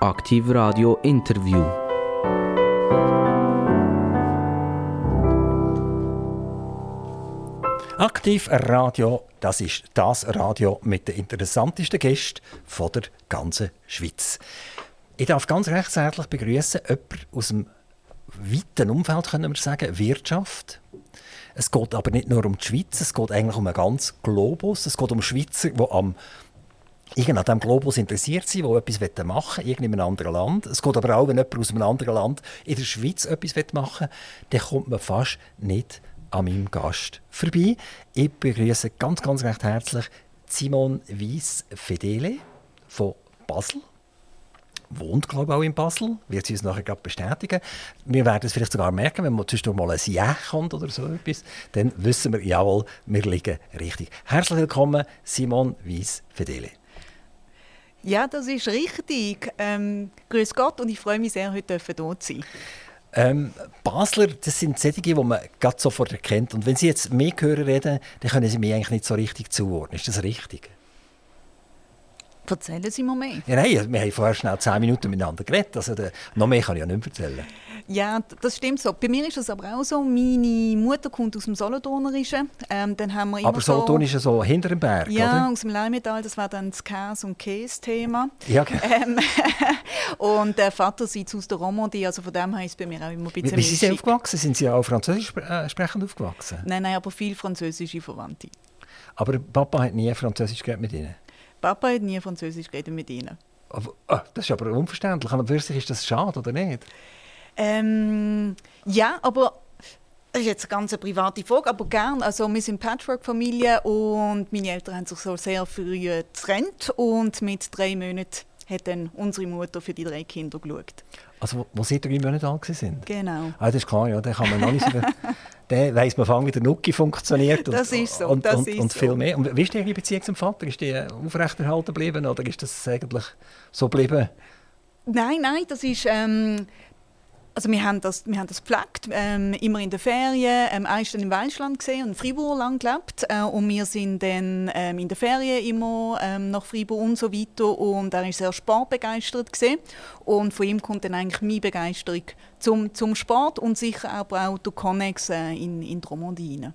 Aktiv Radio Interview. Aktiv Radio, das ist das Radio mit den interessantesten Gästen von der ganzen Schweiz. Ich darf ganz recht herzlich begrüßen jemanden aus dem weiten Umfeld, können wir sagen, Wirtschaft. Es geht aber nicht nur um die Schweiz, es geht eigentlich um einen ganzen Globus. Es geht um Schweizer, die am irgendwie an diesem Globus interessiert sind, die etwas machen wollen, in einem anderen Land. Es geht aber auch, wenn jemand aus einem anderen Land in der Schweiz etwas machen will, dann kommt man fast nicht an meinem Gast vorbei. Ich begrüße ganz, ganz recht herzlich Simon Weiss-Fedele von Basel wohnt, glaube ich, auch in Basel. Wird sie uns nachher gerade bestätigen. Wir werden es vielleicht sogar merken, wenn man zwischendurch mal ein Ja kommt oder so etwas, dann wissen wir, jawohl, wir liegen richtig. Herzlich willkommen, Simon Weiss-Fedele. Ja, das ist richtig. Ähm, grüß Gott und ich freue mich sehr, heute hier zu sein. Ähm, Basler, das sind solche, die man gerade sofort erkennt. Und wenn Sie jetzt mehr hören reden, dann können Sie mich eigentlich nicht so richtig zuordnen. Ist das richtig? Erzählen Sie mir mehr. Ja, nein, wir haben vorher schnell zehn Minuten miteinander geredet. Also, der, noch mehr kann ich ja nicht erzählen. Ja, das stimmt so. Bei mir ist es aber auch so. Meine Mutter kommt aus dem Solothurnerischen. Ähm, dann haben wir immer aber Solothurn ist ja so hinter dem Berg, Ja, oder? aus dem Leimetall. Das war dann das Käse- und Käse-Thema. Ja, okay. ähm, Und der Vater sitzt aus der Romandie, also von dem her ist es bei mir auch immer ein bisschen Wie, wie sind Sie aufgewachsen? Sind Sie auch französisch äh, sprechend aufgewachsen? Nein, nein, aber viel französische Verwandte. Aber Papa hat nie Französisch mit Ihnen? Papa hat nie Französisch geredet mit Ihnen. Aber, oh, das ist aber unverständlich. Und für sich ist das schade, oder nicht? Ähm, ja, aber das ist jetzt eine ganz private Frage, aber gern. Also wir sind Patchwork-Familie und meine Eltern haben sich so sehr früh getrennt und mit drei Monaten hat dann unsere Mutter für die drei Kinder geschaut. Also wo, wo Sie drei Monate alt sind? Genau. Ah, das ist klar, ja, dann kann man noch nicht so... dann weiss man, wie der Nuki funktioniert. Und, das ist so, und, das und, ist und viel so. mehr. Und wie ist Ihre Beziehung zum Vater? Ist die aufrechterhalten geblieben oder ist das eigentlich so geblieben? Nein, nein, das ist... Ähm, also wir haben das, wir haben das gepflegt, ähm, immer in den Ferien. Ähm, er ist dann im Welschland gesehen und in Fribourg lang gelebt äh, und wir sind dann ähm, in den Ferien immer ähm, nach Fribourg und so weiter und er ist sehr sportbegeistert gesehen und von ihm kommt dann eigentlich meine Begeisterung zum, zum Sport und sicher aber auch der Connex äh, in, in die rein.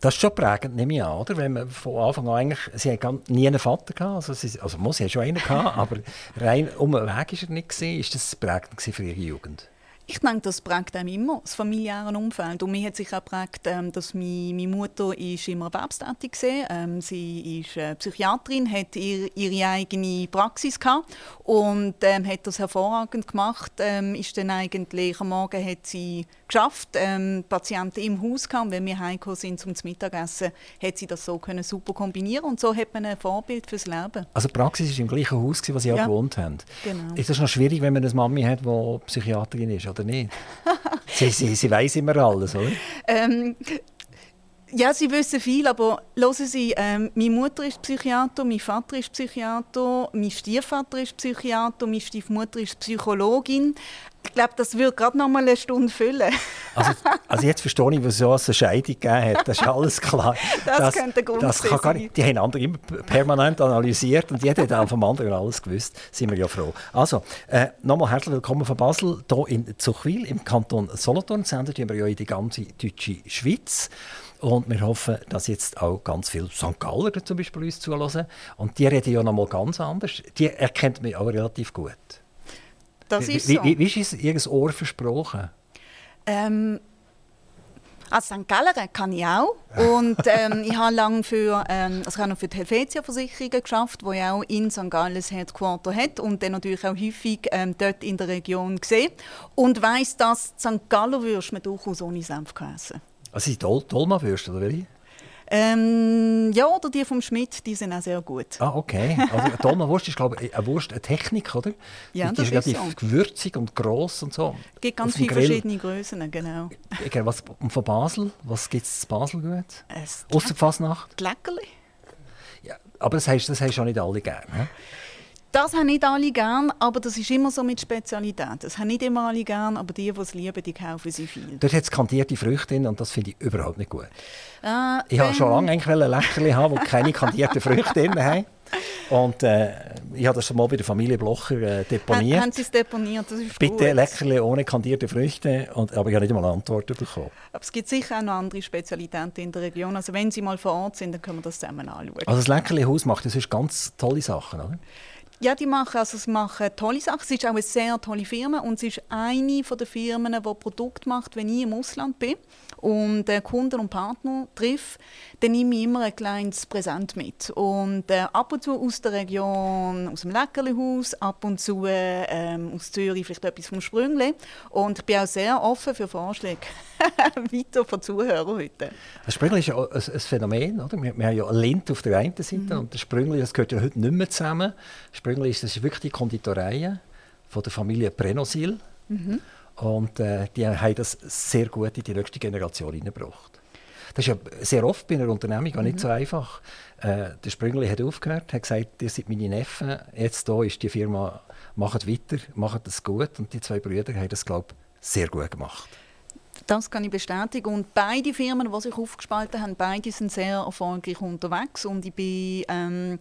Das ist schon prägend, nehme ich an, oder? Wenn man von Anfang an eigentlich, sie haben nie einen Vater gehabt, also, sie, also muss, sie schon einen gehabt, aber rein um den Weg ist er nicht gesehen. Ist das prägend für ihre Jugend? Ich denke, das prägt einem immer, das familiäre Umfeld. Und mir hat sich auch geprägt, ähm, dass meine, Mutter ist immer erwerbstätig war. Ähm, sie ist äh, Psychiaterin, hat ihr, ihre eigene Praxis gehabt und ähm, hat das hervorragend gemacht. Ist dann eigentlich am Morgen hat sie geschafft, ähm, Patienten im Haus. Und wenn wir heimgekommen sind zum Mittagessen, hat sie das so können super kombinieren und so hat man ein Vorbild fürs Leben. Also die Praxis war im gleichen Haus, wo Sie Ja. auch gewohnt haben. Genau. Ist das noch schwierig, wenn man eine Mami hat, die Psychiaterin ist, oder nicht? sie, sie, sie weiss immer alles, oder? Ähm, ja, sie wissen viel, aber hören Sie, ähm, meine Mutter ist Psychiater, mein Vater ist Psychiater, mein Stiefvater ist Psychiater, meine Stiefmutter ist Psychologin. Ich glaube, das würde gerade noch mal eine Stunde füllen. Also, also jetzt verstehe ich, wieso es eine Scheidung gegeben hat. Das ist alles klar. Das könnte der Grund das kann gar sein. nicht, Die haben andere immer permanent analysiert und jeder hat auch vom anderen alles gewusst. Sind wir ja froh. Also, äh, nochmal herzlich willkommen von Basel, hier in Zuchwil im Kanton Solothurn. Senden wir ja in die ganze deutsche Schweiz. Und wir hoffen, dass jetzt auch ganz viele St. Galler zum Beispiel uns zuhören. Und die reden ja noch mal ganz anders. Die erkennt man auch relativ gut. Das ist wie, so. wie, wie ist es ihr Ohr versprochen? Ähm, als St. Galler kann ich auch. Und ähm, ich habe lange für, ähm, also ich habe noch für die Helvetia-Versicherungen geschafft, ja auch in St. Gallen das Headquarter hat und dann natürlich auch häufig ähm, dort in der Region gesehen. Und weiss, dass St. Galler Würst man durchaus ohne Senf essen Also die Dol Dolma-Würste, oder wie? ähm, Ja, oder die vom Schmidt, die sind auch sehr gut. Ah, okay. Also Dolma-Wurst ist, glaube ich, eine Wurst, eine Technik, oder? Ja, die das ist relativ so. gewürzig und gross und so. Es gibt ganz viele Grill. verschiedene Größen, genau. Okay, was, und von Basel, was gibt es in Basel gut? Ausser Fasnacht? Leckerli. Ja, aber das hast, das hast auch nicht alle gerne. hä? Das haben nicht alle gern, aber das ist immer so mit Spezialität. Das haben nicht immer alle gern, aber die, die es lieben, die kaufen sie viel. Dort hat es kandierte Früchte drin und das finde ich überhaupt nicht gut. Äh, ich wollte schon lange eigentlich ein Leckerli haben, die keine kandierten Früchte drin haben. Und äh, ich habe das schon mal bei der Familie Blocher äh, deponiert. Haben Sie es deponiert? Das ist Bitte gut. Leckerli ohne kandierte Früchte. Und, aber ich habe nicht einmal Antworten bekommen. Aber es gibt sicher auch noch andere Spezialitäten in der Region. Also wenn Sie mal vor Ort sind, dann können wir das zusammen anschauen. Also das Leckerli-Haus macht das ist ganz tolle Sachen, oder? Ja, die machen, also sie machen tolle Sachen. Es ist auch eine sehr tolle Firma und es ist eine der Firmen, die Produkte macht, wenn ich im Ausland bin und äh, Kunden und Partner treffe, dann nehme ich immer ein kleines Präsent mit. Und äh, ab und zu aus der Region, aus dem Leckerlihaus, ab und zu äh, aus Zürich vielleicht etwas vom Sprüngli. Und ich bin auch sehr offen für Vorschläge weiter von Zuhörern heute. Das Sprüngli ist ja ein, ein Phänomen. Oder? Wir, wir, haben ja Lind auf der einen Seite mhm. und das Sprüngli das gehört ja heute nicht mehr zusammen. Sprüngli ist, das ist wirklich die Konditorei von der Familie Prenosil. Mhm. Und äh, die haben das sehr gut in die nächste Generation hineingebracht. Das ist ja sehr oft bei einer Unternehmung auch nicht mhm. so einfach. Äh, der Sprüngli hat aufgehört, hat gesagt, ihr seid meine Neffen, jetzt hier ist die Firma, macht weiter, macht das gut. Und die zwei Brüder haben das, glaube ich, sehr gut gemacht. Das kann ich bestätigen. Und beide Firmen, die sich aufgespalten haben, beide sind sehr erfolgreich unterwegs. Und ich bin, ähm,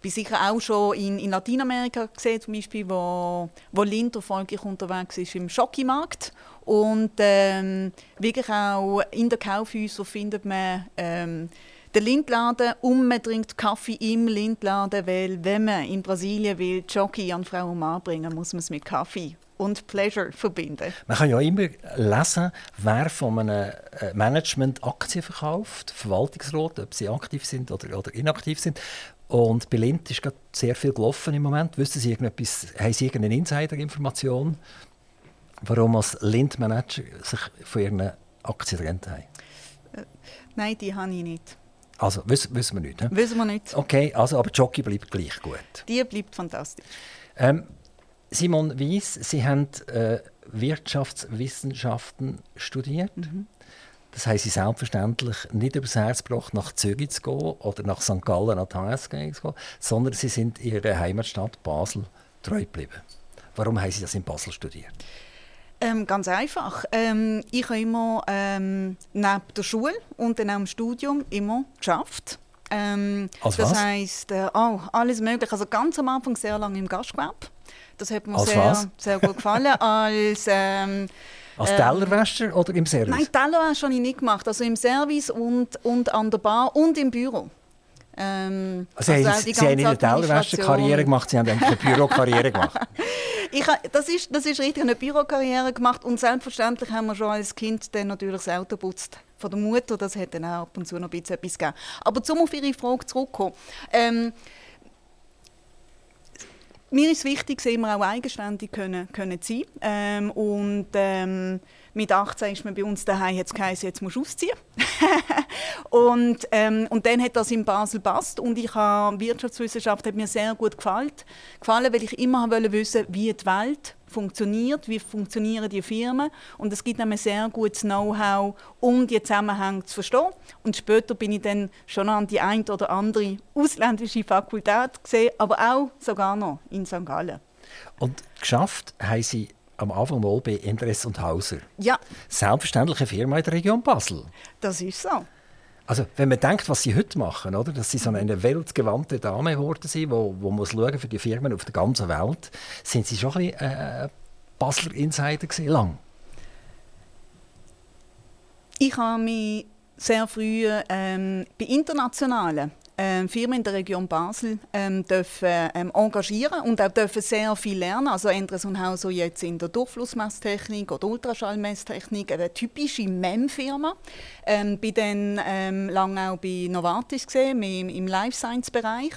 bin sicher auch schon in, in Lateinamerika gesehen, zum Beispiel, wo, wo Lind erfolgreich unterwegs ist im Schokimarkt. Und ähm, wirklich auch in den Kaufhäusern findet man ähm, den Lindladen und man trinkt Kaffee im Lindladen, weil wenn man in Brasilien will Jockey an Frau und Mann bringen, muss man es mit Kaffee und Pleasure verbinden. Man kann ja immer lesen, wer von einem äh, Management Aktien verkauft, Verwaltungsrat, ob sie aktiv sind oder, oder inaktiv sind. Und bei Lind ist gerade sehr viel gelaufen im Moment. Wissen Sie irgendetwas, haben Sie irgendeine Insider-Information, warum als Lind-Manager sich von Ihren Aktien getrennt haben? Äh, nein, die habe ich nicht. Also, wissen, wissen wir nicht. He? Wissen wir nicht. Okay, also, aber Jockey bleibt gleich gut. Die bleibt fantastisch. Ähm, Simon Wies, Sie haben äh, Wirtschaftswissenschaften studiert. Mhm. Das heißt, Sie selbstverständlich nicht übers Herz gebracht, nach Zürich zu gehen oder nach St. Gallen an die HSG zu gehen, sondern Sie sind Ihrer Heimatstadt Basel treu geblieben. Warum haben Sie das in Basel studiert? Ähm, ganz einfach. Ähm, ich habe immer ähm, neben der Schule und dann auch im Studium immer geschafft. Ähm, Als das heisst, äh, oh, alles mögliche. Also ganz am Anfang sehr lange im Gastgewerbe. Das hat mir sehr, sehr, gut gefallen. Als, ähm, Als ähm, Tellerwäscher oder im Service? Nein, Tellerwäscher habe ich nicht gemacht. Also im Service und, und an der Bar und im Büro. Ähm, also, also Sie, Sie haben nicht eine Tellerwäscher-Karriere gemacht, Sie haben eine Bürokarriere gemacht. ich, das, ist, das ist richtig, eine Bürokarriere gemacht und selbstverständlich haben wir schon als Kind dann natürlich das Auto putzt von der Mutter, das hätte dann auch ab und zu noch ein bisschen etwas gegeben. Aber zum auf Ihre Frage zurückkommen. Ähm, mir ist wichtig, dass wir auch eigenständig können, können sein ähm, Und ähm, mit 18 ist man bei uns daheim, jetzt geheißen, jetzt musst du ausziehen. und, ähm, und dann hat das in Basel passt und ich habe Wirtschaftswissenschaft hat mir sehr gut gefallen, gefallen weil ich immer wollte wissen, wie die Welt funktioniert, wie funktionieren die Firmen und es gibt nämlich sehr gutes Know-how, um die Zusammenhänge zu verstehen. Und später bin ich dann schon an die ein oder andere ausländische Fakultät gesehen, aber auch sogar noch in St. Gallen. Und geschafft haben Sie am Anfang mal bei Endres und Hauser. Ja. Selbstverständlich eine Firma in der Region Basel. Das ist so. Also, wenn man denkt, was sie heute machen, oder? dass sie so eine weltgewandte Dame geworden sind, wo, wo muss schauen für die Firmen auf der ganzen Welt, sind sie schon ein bisschen äh, Basler Insider gewesen, lang? Ich habe mich sehr früh ähm, bei internationalen ähm, Firmen in der Region Basel ähm, dürfen ähm, engagieren und auch dürfen sehr viel lernen. Also Endres und Hauser jetzt in der Durchflussmesstechnik oder Ultraschallmesstechnik, eine typische MEM-Firma. Ähm, bin dann ähm, lange auch bei Novartis gesehen, im, im Life Science Bereich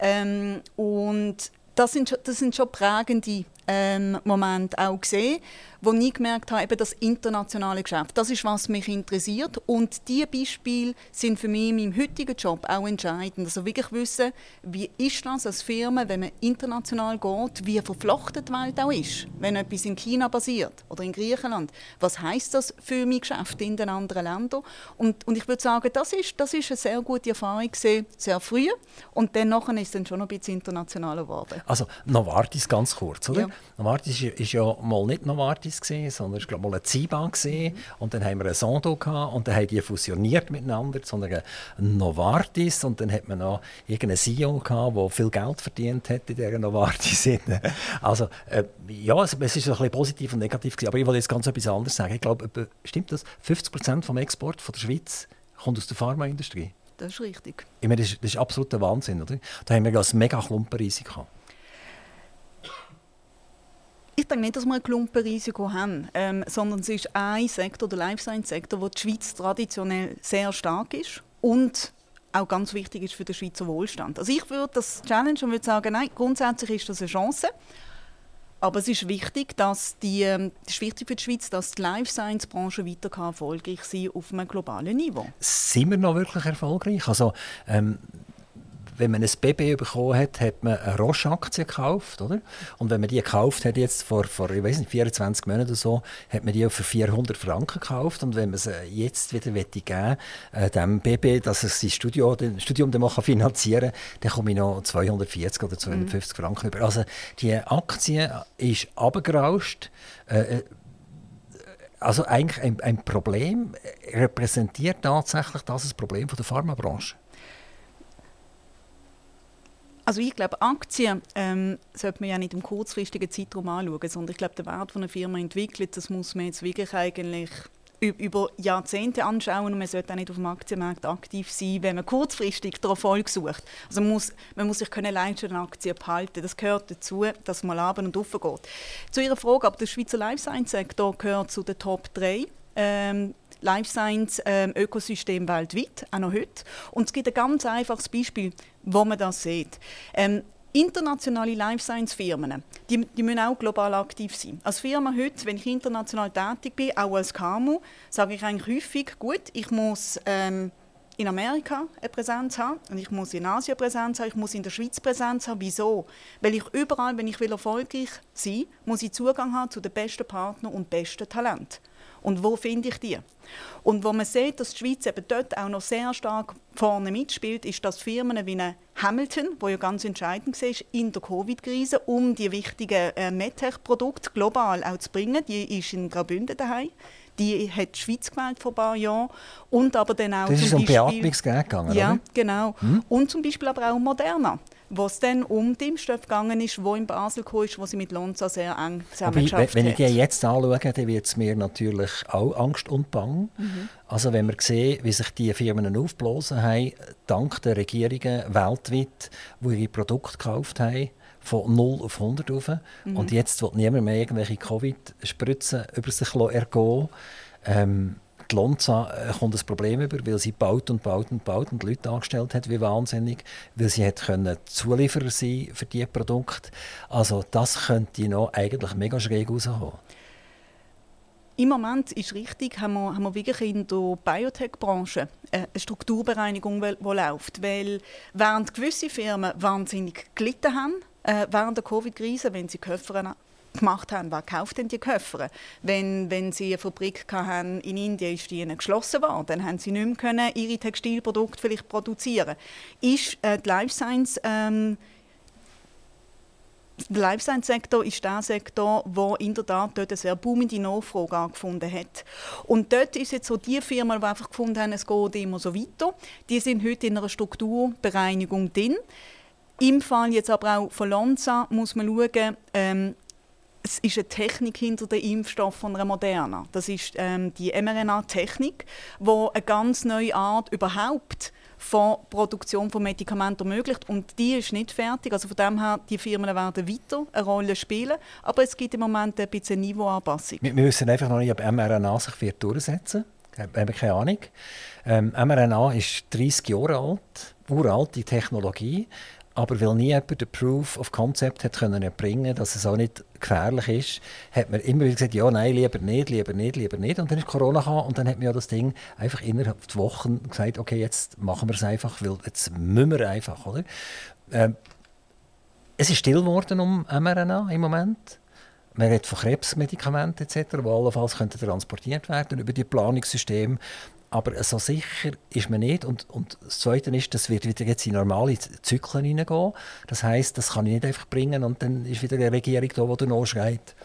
ähm, und das sind, das sind schon prägende ähm, Moment auch gesehen, wo ich gemerkt habe, eben das internationale Geschäft, das ist, was mich interessiert. Und diese Beispiele sind für mich in meinem heutigen Job auch entscheidend. Also wirklich wissen, wie ist das als Firma, wenn man international geht, wie verflochten die Welt auch ist. Wenn etwas in China passiert oder in Griechenland, was heißt das für mein Geschäft in den anderen Ländern? Und, und ich würde sagen, das ist, das ist eine sehr gute Erfahrung gewesen, sehr früh. Und dann nachher ist es dann schon noch ein bisschen internationaler geworden. Also Novartis ganz kurz, oder? Ja. Novartis ist, ist ja mal nicht Novartis gewesen, sondern es war mal ein Ziba. Mhm. Und dann haben wir ein Sondo gehabt, und dann haben die fusioniert miteinander zu einer Novartis. Und dann hat man noch irgendeinen CEO gehabt, der viel Geld verdient hat in dieser Novartis. also äh, ja, es, es ist ein bisschen positiv und negativ. Gewesen. Aber ich wollte jetzt ganz etwas anderes sagen. Ich glaube, stimmt das? 50 Prozent vom Export von der Schweiz kommt aus der Pharmaindustrie. Das ist richtig. Ich meine, das ist, das ist absoluter Wahnsinn. Oder? Da haben wir ja ein mega Klumpenrisiko. Ich denke nicht, dass wir ein Klumpenrisiko haben, ähm, sondern es ist ein Sektor, der Life Science Sektor, wo die Schweiz traditionell sehr stark ist und auch ganz wichtig ist für den Schweizer Wohlstand. Also ich würde das challenge und würde sagen, nein, grundsätzlich ist das eine Chance. Aber es ist wichtig, dass die, ähm, es ist wichtig für die Schweiz, dass die Life Science Branche weiter erfolgreich sein auf einem globalen Niveau. Sind wir noch wirklich erfolgreich? Also ähm, wenn man ein Baby bekommen hat, hat man eine Roche-Aktie gekauft, oder? Und wenn man die gekauft hat, jetzt vor, vor ich weiß nicht, 24 Monaten oder so, hat man die für 400 Franken gekauft. Und wenn man sie jetzt wieder geben äh, dem Baby, dass es sein Studio, das Studium dann finanzieren kann, dann komme ich noch 240 oder 250 mhm. Franken über. Also die Aktie ist abgerauscht. Äh, äh, also eigentlich ein, ein Problem repräsentiert tatsächlich das ein Problem von der Pharmabranche. Also ich glaube, Aktien ähm, sollte man ja nicht im kurzfristigen Zeitraum anschauen, sondern ich glaube, der Wert von einer Firma entwickelt, das muss man jetzt wirklich eigentlich über Jahrzehnte anschauen und man sollte auch nicht auf dem Aktienmarkt aktiv sein, wenn man kurzfristig den Erfolg sucht. Also man muss, man muss sich können leisten, eine Aktie behalten. Das gehört dazu, dass man ab und auf geht. Zu Ihrer Frage, aber der Schweizer Life Science Sektor gehört zu den Top 3 ähm, Life Science ähm, Ökosystem weltweit, auch noch heute. Und es gibt ein ganz einfaches Beispiel, wo man das sieht. Ähm, internationale Life Science Firmen, die, die müssen auch global aktiv sein. Als Firma heute, wenn ich international tätig bin, auch als KMU, sage ich eigentlich häufig, gut, ich muss ähm, in Amerika eine Präsenz haben und ich muss in Asien Präsenz haben, ich muss in der Schweiz Präsenz haben. Wieso? Weil ich überall, wenn ich will erfolgreich sein will, muss ich Zugang haben zu den besten Partnern und besten Talenten. Und wo finde ich die? Und wo man sieht, dass die Schweiz eben dort auch noch sehr stark vorne mitspielt, ist, dass Firmen wie eine Hamilton, wo ja ganz entscheidend war in der Covid-Krise, um die wichtigen äh, MedTech-Produkte global auch zu bringen, die ist in Graubünden daheim. Die hat die Schweiz gewählt vor ein paar Jahren. Und aber dann auch das ist um Beatmungsgerät gegangen, Ja, oder? genau. Hm? Und zum Beispiel aber auch Moderna wo es dann um die Impfstoff gegangen ist, wo in Basel kam, wo sie mit Lonza sehr eng zusammengearbeitet Wenn ich die jetzt anschaue, dann wird es mir natürlich auch Angst und Bang. Mhm. Also wenn wir sehen, wie sich die Firmen aufblasen haben, dank der Regierungen weltweit, die ihre Produkte gekauft haben, von 0 auf 100 rauf. Mhm. Und jetzt will niemand mehr irgendwelche Covid-Spritzen über sich ergehen. Ähm, die Lonza äh, kommt ein Problem über, weil sie baut und baut und baut und Leute angestellt hat wie wahnsinnig, weil sie hat können Zulieferer sein für diese Produkte. Also das könnte noch eigentlich mega schräg rauskommen. Im Moment ist richtig, haben wir, haben wir wirklich in der Biotech-Branche eine Strukturbereinigung, die läuft. Weil während gewisse Firmen wahnsinnig gelitten haben, äh, während der Covid-Krise, wenn sie Köpfe gemacht haben, wer kauft denn die Köpfe? Wenn, wenn sie eine Fabrik hatten in Indien, ist die geschlossen worden, dann haben sie nicht mehr können ihre Textilprodukte vielleicht produzieren. Ist äh, die Life Science ähm, der Life Science Sektor ist der Sektor, wo in der Tat dort eine sehr boomende Nachfrage angefunden hat. Und dort ist jetzt so die Firma, die einfach gefunden haben, es geht immer so weiter. Die sind heute in einer Strukturbereinigung drin. Im Fall jetzt aber auch von Lonza muss man schauen, ähm, es ist eine Technik hinter dem Impfstoff von einer Moderna. Das ist ähm, die mRNA-Technik, wo eine ganz neue Art überhaupt von Produktion von Medikamenten ermöglicht und die ist nicht fertig. Also von dem her, die Firmen werden weiter eine Rolle spielen, aber es gibt im Moment ein bisschen Niveauanpassung. Wir, wir wissen einfach noch nicht, ob mRNA sich wird durchsetzen wird. Wir haben keine Ahnung. Ähm, mRNA ist 30 Jahre alt, uralte Technologie. aber weil nie jemand den Proof of Concept hat können erbringen dass es auch nicht gefährlich ist, hat man immer wieder gesagt, ja, nein, lieber nicht, lieber nicht, lieber nicht. Und dann ist Corona gekommen und dann hat man ja das Ding einfach innerhalb der Wochen gesagt, okay, jetzt machen wir es einfach, weil jetzt müssen wir einfach, oder? Ähm, es ist still geworden um mRNA im Moment. Man redet von Krebsmedikamenten etc., die allenfalls transportiert werden über die Planungssysteme. Aber so sicher ist man nicht. Und, und das Zweite ist, das wird wieder jetzt in normale Zyklen hineingehen. Das heißt, das kann ich nicht einfach bringen und dann ist wieder eine Regierung da, die dann schreit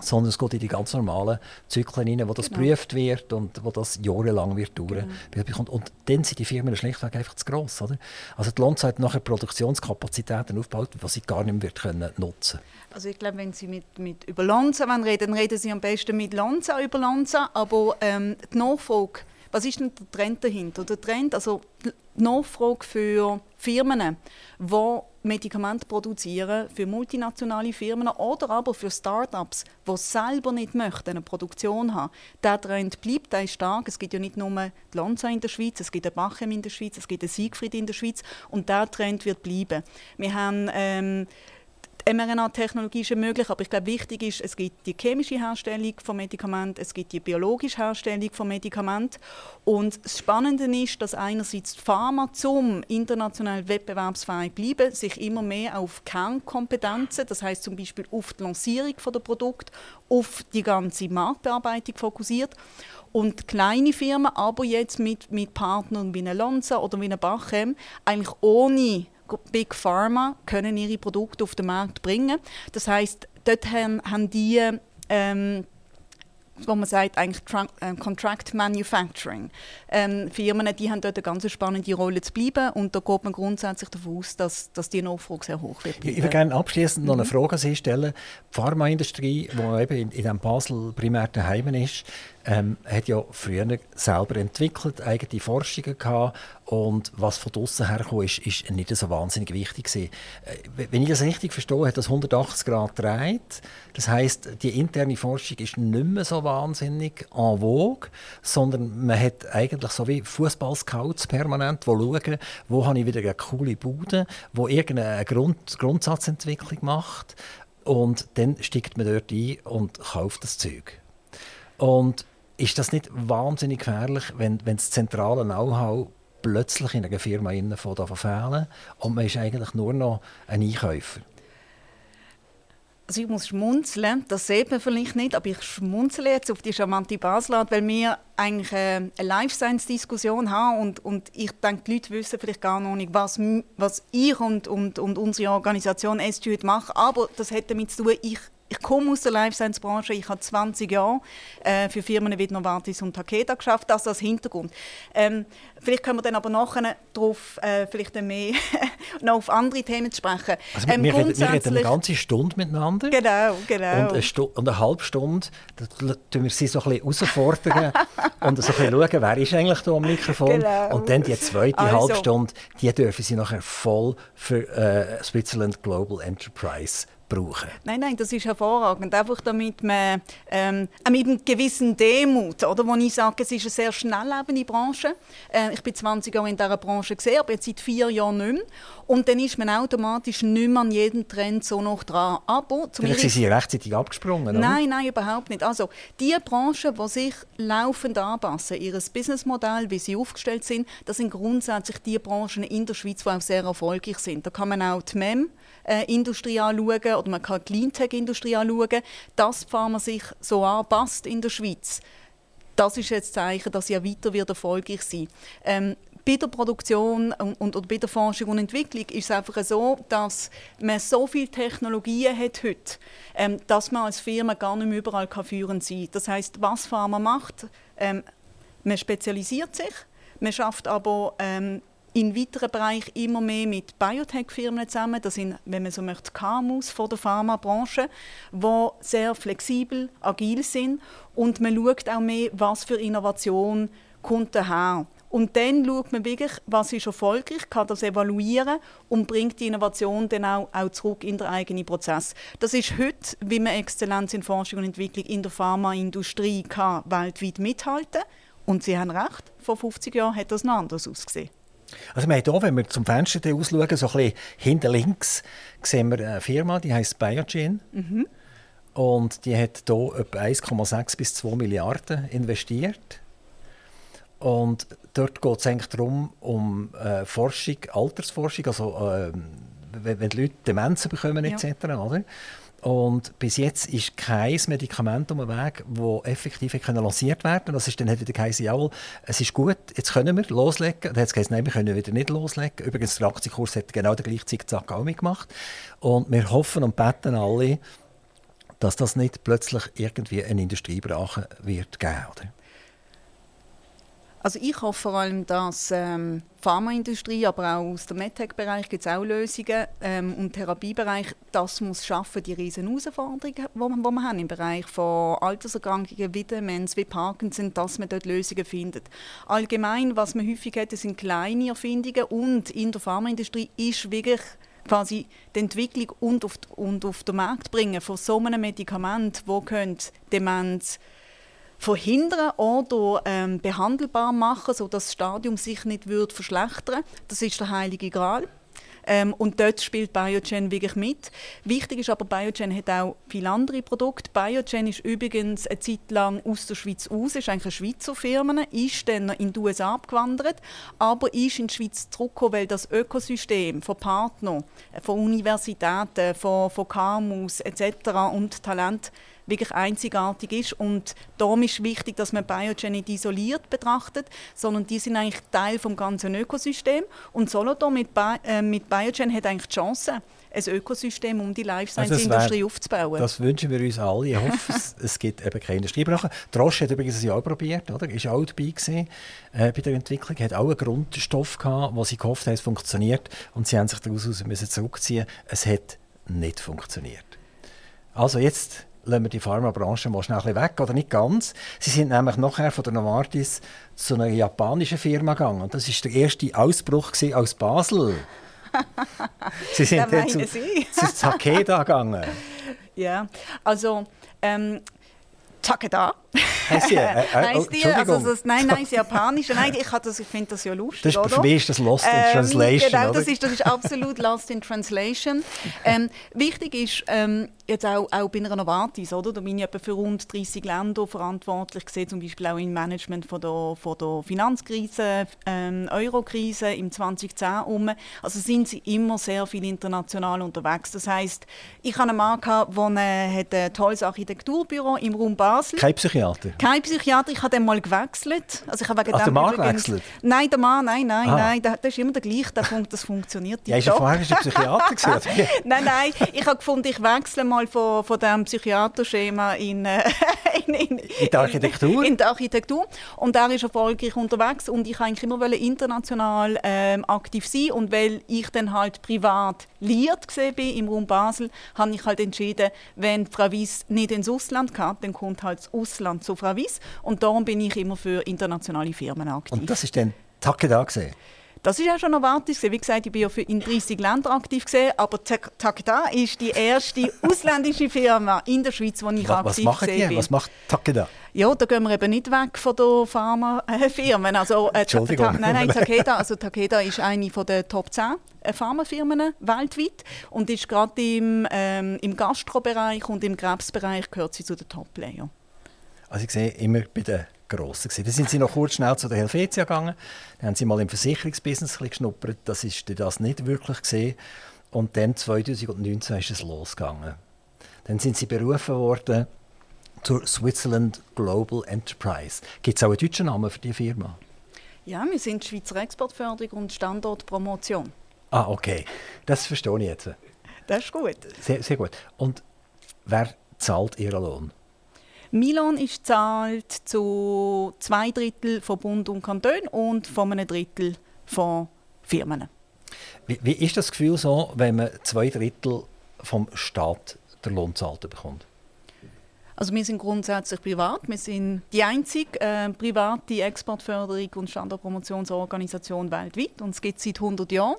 sondern es geht in die ganz normalen Zyklen hinein, wo das genau. geprüft wird und wo das jahrelang wird dauern genau. Und dann sind die Firmen schlichtweg einfach zu gross. Oder? Also die Lonza hat nachher Produktionskapazitäten aufgebaut, die sie gar nicht mehr können nutzen Also ich glaube, wenn Sie mit, mit über Lonza reden, dann reden Sie am besten mit Lonza über Lonza, aber ähm, die Nachfrage was ist denn der Trend dahinter? Der Trend, also die Nachfrage für Firmen, die Medikamente produzieren, für multinationale Firmen oder aber für Start-ups, die selber nicht möchten, eine Produktion haben. Der Trend bleibt, der stark. Es gibt ja nicht nur die Lonza in der Schweiz, es gibt einen Bachem in der Schweiz, es gibt einen Siegfried in der Schweiz und der Trend wird bleiben. Wir haben ähm, mRNA-Technologie ist möglich, aber ich glaube, wichtig ist, es gibt die chemische Herstellung von Medikamenten, es gibt die biologische Herstellung von Medikamenten. Und das Spannende ist, dass einerseits die Pharma zum international wettbewerbsfähig bleiben, sich immer mehr auf Kernkompetenzen, das heißt zum Beispiel auf die Lancierung der Produkte, auf die ganze Marktbearbeitung fokussiert und kleine Firmen, aber jetzt mit, mit Partnern wie eine Lonza oder wie eine Bachem, eigentlich ohne Big Pharma können ihre Produkte auf den Markt bringen. Das heißt, dort haben, haben die ähm, wo man sagt, eigentlich äh, Contract Manufacturing. Ähm, Firmen die haben dort eine ganz spannende Rolle zu bleiben und da geht man grundsätzlich davon aus, dass, dass die Nachfrage sehr hoch wird. Bleiben. Ich würde gerne abschließend mhm. noch eine mhm. Frage an Sie stellen. Die Pharmaindustrie, die eben in, in Basel primär daheim ist, ähm, hat ja früher selber entwickelt, eigene Forschungen gehabt und was von draußen herkam, ist, ist nicht so wahnsinnig wichtig gewesen. Äh, wenn ich das richtig verstehe, hat das 180 Grad gedreht. Das heißt, die interne Forschung ist nicht mehr so wahnsinnig en vogue, sondern man hat eigentlich so wie Fußballscouts permanent, die schauen, wo habe ich wieder eine coole Bude, wo irgendeine Grund, Grundsatzentwicklung macht und dann steigt man dort ein und kauft das Zeug. Und ist das nicht wahnsinnig gefährlich, wenn, wenn das zentrale Know-how plötzlich in einer Firma fehlen und man ist eigentlich nur noch ein Einkäufer? Also ich muss schmunzeln, das sieht man vielleicht nicht, aber ich schmunzle jetzt auf die charmante Baselart, weil wir eigentlich eine Life Science Diskussion haben und, und ich denke, die Leute wissen vielleicht gar noch nicht, was, was ich und, und, und unsere Organisation SG machen, aber das hat damit zu tun, ich ich komme aus der Life Science Branche. Ich habe 20 Jahre äh, für Firmen wie Novartis und Takeda geschafft. Das als Hintergrund. Ähm, vielleicht können wir dann aber nachher darauf äh, vielleicht mehr noch auf andere Themen sprechen. Also ähm, wir, reden, wir reden eine ganze Stunde miteinander. Genau, genau. Und eine, Stu und eine halbe Stunde, da tun wir sie so ein bisschen herausfordern und so ein bisschen schauen, wer ist eigentlich da am Mikrofon. Genau. Und dann die zweite also. halbe Stunde, die dürfen sie nachher voll für äh, Switzerland Global Enterprise brauchen. Nein, nein, das ist hervorragend. Einfach damit man ähm, mit einem gewissen Demut, oder, wo ich sage, es ist eine sehr schnelllebende Branche. Äh, ich bin 20 Jahre in dieser Branche gesehen, aber jetzt seit vier Jahren nicht mehr. Und dann ist man automatisch nicht mehr an jedem Trend so noch dran. Aber Vielleicht sind Sie rechtzeitig abgesprungen, oder? Nein, nein, überhaupt nicht. Also die Branchen, die sich laufend anpassen, ihr Businessmodell, wie sie aufgestellt sind, das sind grundsätzlich die Branchen in der Schweiz, die auch sehr erfolgreich sind. Da kann man auch die MEM äh, Industrie anschauen oder man kann die Cleantech-Industrie anschauen, dass die Pharma sich so anpasst in der Schweiz. Das ist jetzt das Zeichen, dass sie weiter wird erfolgreich sein ähm, bei der Produktion und, und, und, bei der Forschung und Entwicklung ist es einfach so, dass man so viele Technologien hat heute, ähm, dass man als Firma gar nicht mehr überall kann führend sein kann. Das heißt, was Pharma macht, ähm, man spezialisiert sich, man schafft aber ähm, in weiteren Bereichen immer mehr mit Biotech-Firmen zusammen. Das sind, wenn man so möchte, KMUs von der Pharmabranche, die sehr flexibel, agil sind. Und man schaut auch mehr, was für Innovation kommt daher. Und dann schaut man wirklich, was ist erfolgreich, kann das evaluieren und bringt die Innovation dann auch, auch zurück in den eigenen Prozess. Das ist heute, wie man Exzellenz in Forschung und Entwicklung in der Pharmaindustrie kann, weltweit mithalten Und Sie haben recht, vor 50 Jahren hat das noch anders ausgesehen. Also wir haben hier, wenn wir zum Fenster ausschauen, so ein bisschen hinten links, sehen wir eine Firma, die heißt Biogen. Mhm. Und die hat hier etwa 1,6 bis 2 Milliarden investiert. Und dort geht es eigentlich darum, um äh, Forschung, Altersforschung, also äh, wenn, wenn die Leute Demenzen bekommen etc. Ja. Oder? Und bis jetzt ist kein Medikament um den Weg, das effektiv lanciert werden konnte. Das ist dann wieder geheißen, jawohl, es ist gut, jetzt können wir loslegen. Dann hat es geheißen, nein, wir können wieder nicht loslegen. Übrigens, der Aktienkurs hat genau den gleichen Zickzack auch mitgemacht. Und wir hoffen und beten alle, dass das nicht plötzlich irgendwie eine Industriebrache wird geben. Oder? Also ich hoffe vor allem, dass ähm, Pharmaindustrie, aber auch aus dem MedTech-Bereich gibt es auch Lösungen ähm, und Therapiebereich, das muss schaffen die riesen Herausforderungen, die wir, wo wir haben im Bereich von Alterserkrankungen wie Demenz, wie Parkinson, dass man dort Lösungen findet. Allgemein, was man häufig hat, sind kleine Erfindungen und in der Pharmaindustrie ist wirklich quasi die Entwicklung und auf, und auf den Markt bringen von so einem Medikament, wo Demenz verhindern oder ähm, behandelbar machen, sodass das Stadium sich nicht wird verschlechtern Das ist der heilige Gral. Ähm, und dort spielt Biogen wirklich mit. Wichtig ist aber, Biogen hat auch viele andere Produkte. Biogen ist übrigens eine Zeit lang aus der Schweiz aus, ist eigentlich eine Schweizer Firma, ist dann in die USA abgewandert, aber ist in die Schweiz zurückgekommen, weil das Ökosystem von Partnern, von Universitäten, von, von KMUs etc. und Talent wirklich einzigartig ist. Und darum ist wichtig, dass man Biogen nicht isoliert betrachtet, sondern die sind eigentlich Teil des ganzen Ökosystems. Und Solothurn mit, Bi äh, mit Biogen hat eigentlich die Chance, ein Ökosystem um die Life Science also Industrie aufzubauen. Das wünschen wir uns alle. Ich hoffe, es, es gibt eben keine Industriebrache. Drosch hat übrigens ein Jahr probiert, oder? Ist auch dabei gewesen, äh, bei der Entwicklung. Hat auch einen Grundstoff gehabt, wo sie gehofft haben, es funktioniert. Und sie haben sich daraus müssen zurückziehen. Es hat nicht funktioniert. Also jetzt lassen wir die Pharmabranche mal schnell weg, oder nicht ganz. Sie sind nämlich nachher von der Novartis zu einer japanischen Firma gegangen. Und das war der erste Ausbruch aus Basel. Sie sind dann zu, zu Takeda gegangen. Ja, also ähm, Takeda. Heißt die? Äh, äh, oh, die? Also das, nein, nein, das Japanische. Nein, ich, ich finde das ja lustig, das ist, Für mich ist das Lost in ähm, Translation, Genau, das ist, das ist absolut Lost in Translation. Ähm, wichtig ist, ähm, jetzt auch, auch bei einer Novartis, oder? Da bin ich etwa für rund 30 Länder verantwortlich, gesehen, zum Beispiel auch im Management von der, von der Finanzkrise, ähm, Eurokrise im 2010 um. Also sind sie immer sehr viel international unterwegs. Das heißt, ich habe einen Mann gehabt, der ein tolles Architekturbüro im Raum Basel. Kein Psychiater? Kein Psychiater, ich habe den mal gewechselt. Also ich habe wegen Ach, der Mann gewechselt? Nein, der Mann, nein, nein, ah. nein, das ist immer der gleiche, das funktioniert Ja, ist ja vorher ein Psychiater Nein, nein, ich habe gefunden, ich wechsle mal mal von, von diesem Psychiaterschema in, äh, in, in, in, die Architektur. In, die Architektur. Und er ist erfolgreich unterwegs und ich wollte immer international ähm, aktiv sein und weil ich dann halt privat liiert bin im Raum Basel, habe ich halt entschieden, wenn Frau Wies nicht ins Ausland kann, dann kommt halt das Ausland zu Frau Wies und darum bin ich immer für internationale Firmen aktiv. Und das ist dann Takeda gesehen? Das ist auch schon erwartet. Wie gesagt, ich bin ja in 30 Ländern aktiv gesehen, aber Takeda ist die erste ausländische Firma in der Schweiz, die ich was, aktiv was gesehen bin. Was macht Takeda? Ja, da gehen wir eben nicht weg von den Pharmafirmen. Also, äh, Entschuldigung. nein, nein, Takeda, also Takeda ist eine der Top 10 äh, Pharmafirmen weltweit und ist gerade im, ähm, im Gastrobereich und im Krebsbereich gehört sie zu den Top-Playern. Also ich sehe immer bei den Grossen. Dann sind sie noch kurz schnell zu der Helvetia gegangen. Dann haben sie mal im Versicherungsbusiness geschnuppert. Das ist das nicht wirklich gesehen. Und dann 2019 ist es losgegangen. Dann sind sie berufen worden zur Switzerland Global Enterprise. Gibt es auch einen deutschen Namen für die Firma? Ja, wir sind Schweizer Exportförderung und Standortpromotion. Ah, okay. Das verstehe ich jetzt. Das ist gut. Sehr, sehr gut. Und wer zahlt Ihren Lohn? Milan ist zahlt zu zwei Drittel von Bund und Kanton und von einem Drittel von Firmen. Wie, wie, ist das Gefühl so, wenn man zwei Drittel vom Staat der Lohn zahlt bekommt? Also wir sind grundsätzlich privat. Wir sind die einzige äh, private Exportförderung und Standortpromotionsorganisation weltweit und es gibt seit 100 Jahren.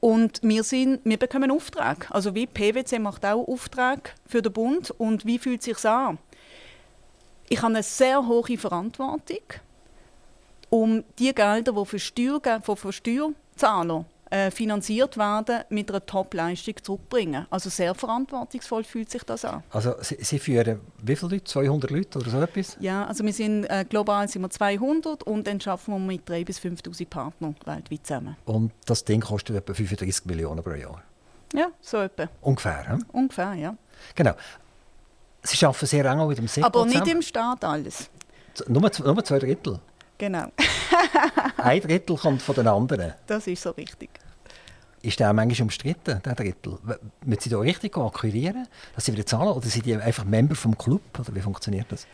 Und wir, sind, wir bekommen Auftrag. Also wie PwC macht auch Auftrag für den Bund und wie fühlt es sich an? Ich habe eine sehr hohe Verantwortung, um die Gelder, die für Steuer, die für Steuer Steuerzahler äh, finanziert werden, mit einer Top-Leistung zurückbringen. Also sehr verantwortungsvoll fühlt sich das an. Also Sie, Sie, führen wie viele Leute? 200 Leute oder so etwas? Ja, also wir sind äh, global sind wir 200 und dann schaffen wir mit 3.000 bis 5'000 Partnern weltweit zusammen. Und das Ding kostet etwa 35 Millionen pro Jahr? Ja, so etwa. Ungefähr, hm? Ungefähr, ja. Genau. Sie arbeiten sehr eng auch mit dem SECO Aber nicht zusammen. im Staat alles. Nur, nur zwei Drittel? Genau. Ein Drittel kommt von den anderen. Das ist so richtig. Ist der auch manchmal umstritten, der Drittel? Müssen Sie da richtig akquirieren, dass Sie wieder zahlen? Oder sind die einfach Member vom Club? Oder wie funktioniert das?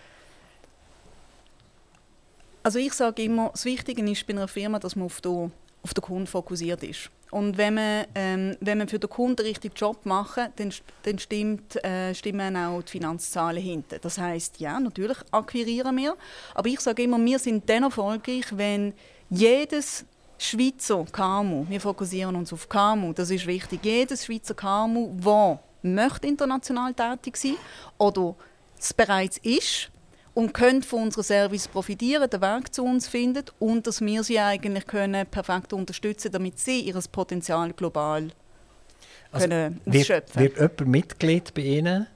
Also ich sage immer, das Wichtige ist bei einer Firma, dass man auf den, auf den Kunden fokussiert ist. Und wenn man, ähm, wenn man für den Kunden den richtigen Job macht, dann, dann stimmt, äh, stimmen auch die Finanzzahlen hinten. Das heißt, ja, natürlich akquirieren wir, aber ich sage immer, wir sind dann erfolgreich, wenn jedes Schweizer KMU, wir fokussieren uns auf KMU, das ist wichtig, jedes Schweizer KMU, das möchte international tätig sein oder es bereits ist, und können von unserem Service profitieren, den Weg zu uns finden und dass wir sie eigentlich können perfekt unterstützen damit sie ihr Potenzial global also können ausschöpfen wird, wird jemand Mitglied bei Ihnen,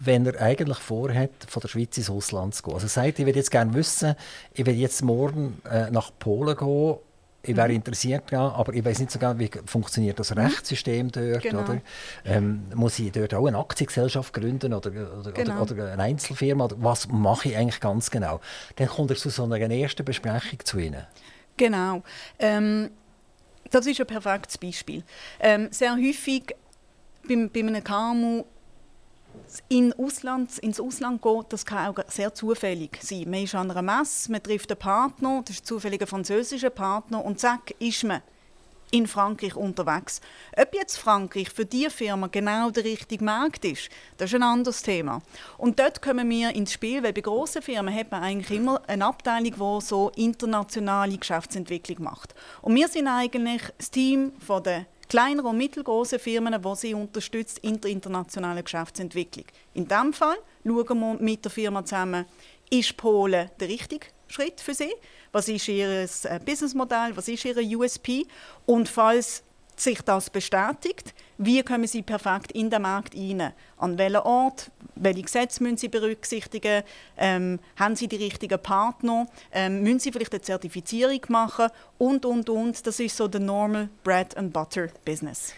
wenn er eigentlich vorhat, von der Schweiz ins Ausland zu gehen? Also sagt, ich würde jetzt gerne wissen, ich will jetzt morgen äh, nach Polen gehen ich wäre interessiert daran, aber ich weiß nicht so genau, wie funktioniert das mhm. Rechtssystem dort. Genau. Oder? Ähm, muss ich dort auch eine Aktiengesellschaft gründen oder, oder, genau. oder, oder eine Einzelfirma? Oder was mache ich eigentlich ganz genau? Dann kommt er zu so einer ersten Besprechung zu Ihnen. Genau. Ähm, das ist ein perfektes Beispiel. Ähm, sehr häufig bei, bei einem KMU in Ausland, ins Ausland gehen, das kann auch sehr zufällig sein. Man ist an einer Messe, man trifft einen Partner, das ist ein zufälliger französischer Partner und zack, ist man in Frankreich unterwegs. Ob jetzt Frankreich für diese Firma genau der richtige Markt ist, das ist ein anderes Thema. Und dort kommen wir ins Spiel, weil bei grossen Firmen hat man eigentlich immer eine Abteilung, die so internationale Geschäftsentwicklung macht. Und wir sind eigentlich das Team von der kleinere und mittelgroße Firmen, die sie unterstützt in der internationalen Geschäftsentwicklung. In diesem Fall schauen wir mit der Firma zusammen, ist Polen der richtige Schritt für sie? Was ist ihr äh, Businessmodell? Was ist ihr USP? Und falls sich das bestätigt, wie kommen Sie perfekt in den Markt hinein? An welchem Ort? Welche Gesetze müssen Sie berücksichtigen? Ähm, haben Sie die richtigen Partner? Ähm, müssen Sie vielleicht eine Zertifizierung machen? Und, und, und. Das ist so der normal Bread and Butter Business.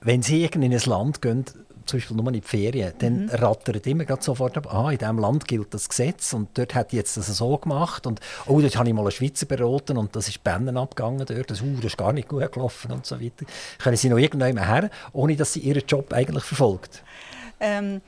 Wenn Sie in ein Land gehen, zum Beispiel nur in die Ferien, dann mhm. rattert immer sofort ab, ah, in diesem Land gilt das Gesetz und dort hat jetzt das so gemacht und oh, dort habe ich mal einen Schweizer beraten und das ist Bänden abgegangen dort, das, uh, das ist gar nicht gut gelaufen und so weiter. Können Sie noch irgendjemand her, ohne dass Sie Ihren Job eigentlich verfolgt? Ähm,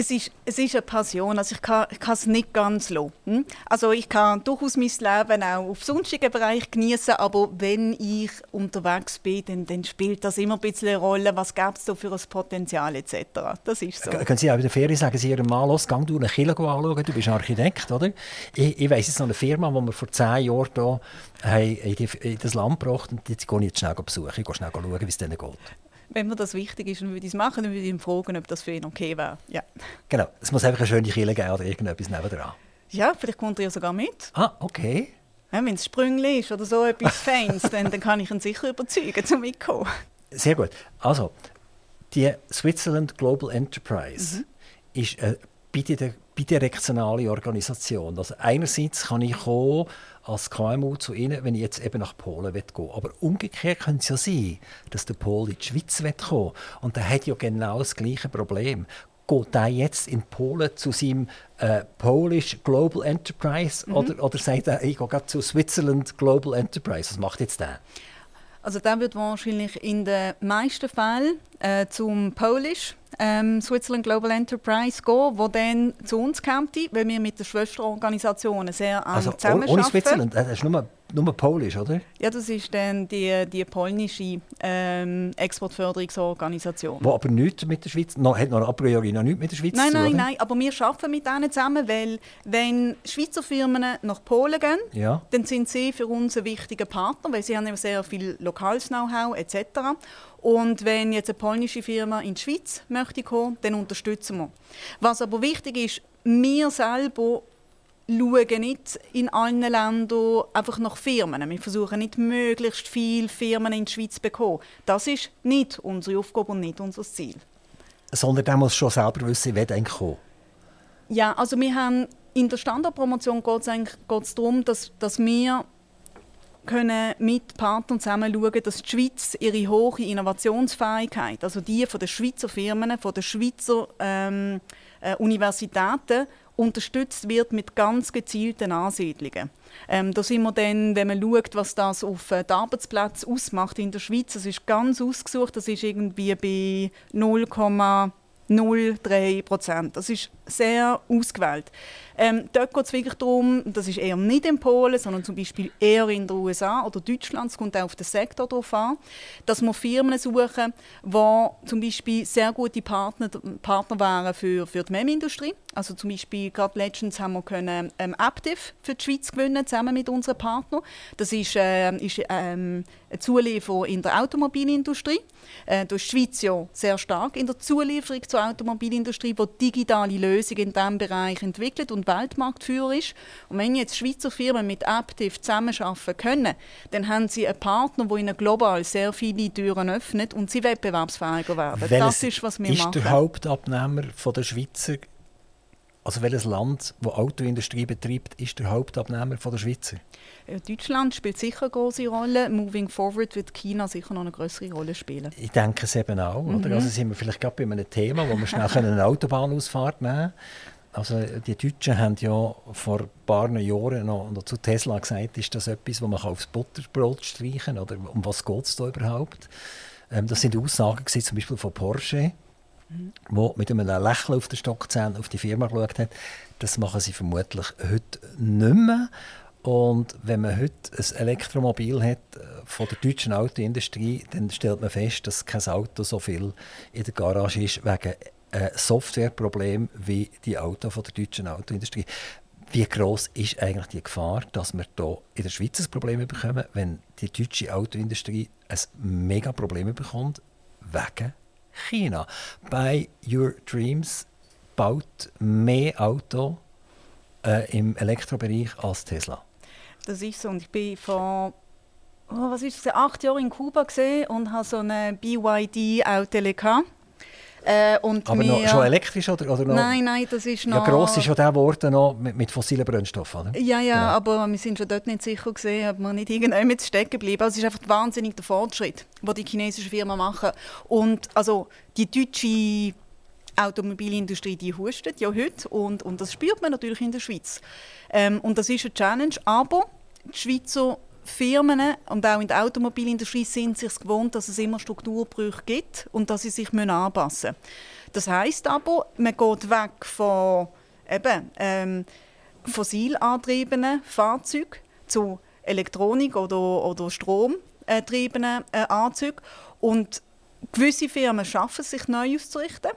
es ist, es ist eine Passion, also ich kann, ich kann es nicht ganz lassen. Also ich kann durchaus mein Leben auch auf sonstigen Bereich genießen, aber wenn ich unterwegs bin, dann, dann, spielt das immer ein bisschen eine Rolle, was gibt es da für ein Potenzial etc. Das ist so. Können Sie auch in der Ferie sagen, Sie Ihrem Mann, los, geh du eine Kille anschauen, du bist Architekt, oder? Ich, ich weiss jetzt noch eine Firma, die wir vor zehn Jahren hier in, das Land gebracht haben, die gehe ich jetzt schnell besuchen, ich gehe schnell schauen, wie es denen geht wenn mir das wichtig ist, dann würde ich es machen, dann würde ich ihn fragen, ob das für ihn okay wäre. Ja. Genau, es muss einfach eine schöne Kille geben oder irgendetwas nebenan. Ja, vielleicht kommt er ja sogar mit. Ah, okay. Ja, wenn es Sprüngli ist oder so etwas Feins, dann, dann kann ich ihn sicher überzeugen, zum mitkommen. Sehr gut. Also, die Switzerland Global Enterprise mhm. ist eine bidirektionale Organisation. Also einerseits kann ich kommen als KMU zu Ihnen, wenn ich jetzt eben nach Polen gehen will. Aber umgekehrt könnte es ja sein, dass der Pol in die Schweiz kommen Und der hat ja genau das gleiche Problem. Geht er jetzt in Polen zu seinem äh, Polish Global Enterprise mhm. oder, oder sagt er, ich gehe zu Switzerland Global Enterprise? Was macht jetzt der? Also der wird wahrscheinlich in den meisten Fällen äh, zum Polish ähm, Switzerland Global Enterprise gehen, wo dann zu uns kommt, weil wir mit den Schwesterorganisationen sehr eng also, zusammenarbeiten. Ohne Switzerland? Das ist nur nur Polisch, oder? Ja, das ist dann die, die polnische ähm, Exportförderungsorganisation. Die aber nichts mit der Schweiz, noch, hat noch a priori noch nichts mit der Schweiz nein, zu Nein, nein, aber wir arbeiten mit denen zusammen, weil wenn Schweizer Firmen nach Polen gehen, ja. dann sind sie für uns ein wichtiger Partner, weil sie haben sehr viel lokales Know-how etc. Und wenn jetzt eine polnische Firma in die Schweiz möchte kommen, dann unterstützen wir. Was aber wichtig ist, wir selber schauen nicht in allen Ländern einfach nach Firmen. Wir versuchen nicht, möglichst viele Firmen in die Schweiz zu bekommen. Das ist nicht unsere Aufgabe und nicht unser Ziel. Sondern der muss schon selber wissen, wer eigentlich kommen. Ja, also wir haben in der Standardpromotion geht es darum, dass, dass wir können mit Partnern zusammen schauen, dass die Schweiz ihre hohe Innovationsfähigkeit, also die von den Schweizer Firmen, von den Schweizer ähm, äh, Universitäten unterstützt wird mit ganz gezielten Ansiedlungen. Ähm, da sind wir dann, wenn man schaut, was das auf äh, den Arbeitsplatz ausmacht in der Schweiz, das ist ganz ausgesucht, das ist irgendwie bei 0,03 Prozent. Das ist sehr ausgewählt. Ähm, dort geht es wirklich darum, das ist eher nicht in Polen, sondern zum Beispiel eher in den USA oder Deutschland, es kommt auch auf den Sektor darauf an, dass wir Firmen suchen, die zum Beispiel sehr gute Partner, Partner wären für, für die MEM-Industrie. Also zum Beispiel gerade letztens haben wir können, ähm, Aptiv für die Schweiz gewinnen, zusammen mit unseren Partnern. Das ist, äh, ist ähm, ein Zulieferer in der Automobilindustrie. Äh, da ist die Schweiz ja sehr stark in der Zulieferung zur Automobilindustrie, die digitale Lösungen in diesem Bereich entwickelt und Weltmarktführer ist. Und wenn jetzt Schweizer Firmen mit Aptiv zusammenarbeiten können, dann haben sie einen Partner, der ihnen global sehr viele Türen öffnet und sie wettbewerbsfähiger werden. Welches das ist, was wir ist machen. Ist der Hauptabnehmer von der Schweizer also welches Land, das Autoindustrie betreibt, ist der Hauptabnehmer von der Schweizer? Deutschland spielt sicher eine große Rolle. Moving forward wird China sicher noch eine größere Rolle spielen. Ich denke es eben auch. Mhm. Oder? Also sind wir vielleicht gerade bei einem Thema, wo wir schnell eine Autobahnausfahrt nehmen können. Also die Deutschen haben ja vor ein paar Jahren noch, noch zu Tesla gesagt, ist das etwas, das man aufs Butterbrot streichen kann? Oder um was geht es da überhaupt? Ähm, das sind Aussagen gewesen, zum Beispiel von Porsche, mhm. wo mit einem Lächeln auf den Stockzähnen auf die Firma geschaut hat. Das machen sie vermutlich heute nicht mehr. Und wenn man heute ein Elektromobil hat äh, von der deutschen Autoindustrie, dann stellt man fest, dass kein Auto so viel in der Garage ist wegen ein Softwareproblem wie die Autos von der deutschen Autoindustrie. Wie groß ist eigentlich die Gefahr, dass wir hier in der Schweiz ein Problem bekommen, wenn die deutsche Autoindustrie ein mega Problem bekommt wegen China? Bei Your Dreams baut mehr Auto äh, im Elektrobereich als Tesla. Das ist so. Und ich bin vor oh, was ist das, acht Jahren in Kuba und habe so eine BYD-Auto gehabt. Äh, und Aber noch, schon elektrisch oder, oder noch? Nein, nein, das ist noch... Ja, gross ist ja der geworden noch mit, mit fossilen Brennstoffen, oder? Ja, ja, genau. aber wir sind schon dort nicht sicher gesehen, ob wir nicht irgendwann stecken geblieben. Also es ist einfach wahnsinnig der Fortschritt, den die chinesischen Firmen machen. Und also die deutsche Automobilindustrie, die hustet ja heute und, und das spürt man natürlich in der Schweiz. Ähm, und das ist eine Challenge, aber die Schweizer Firmen und auch in der Automobilindustrie sind sich gewohnt, dass es immer Strukturbrüche gibt und dass sie sich anpassen müssen. Das heißt aber, man geht weg von eben, ähm, fossil angetriebenen Fahrzeugen zu Elektronik oder, oder stromgetriebenen äh, Anzügen und gewisse Firmen schaffen es, sich neu auszurichten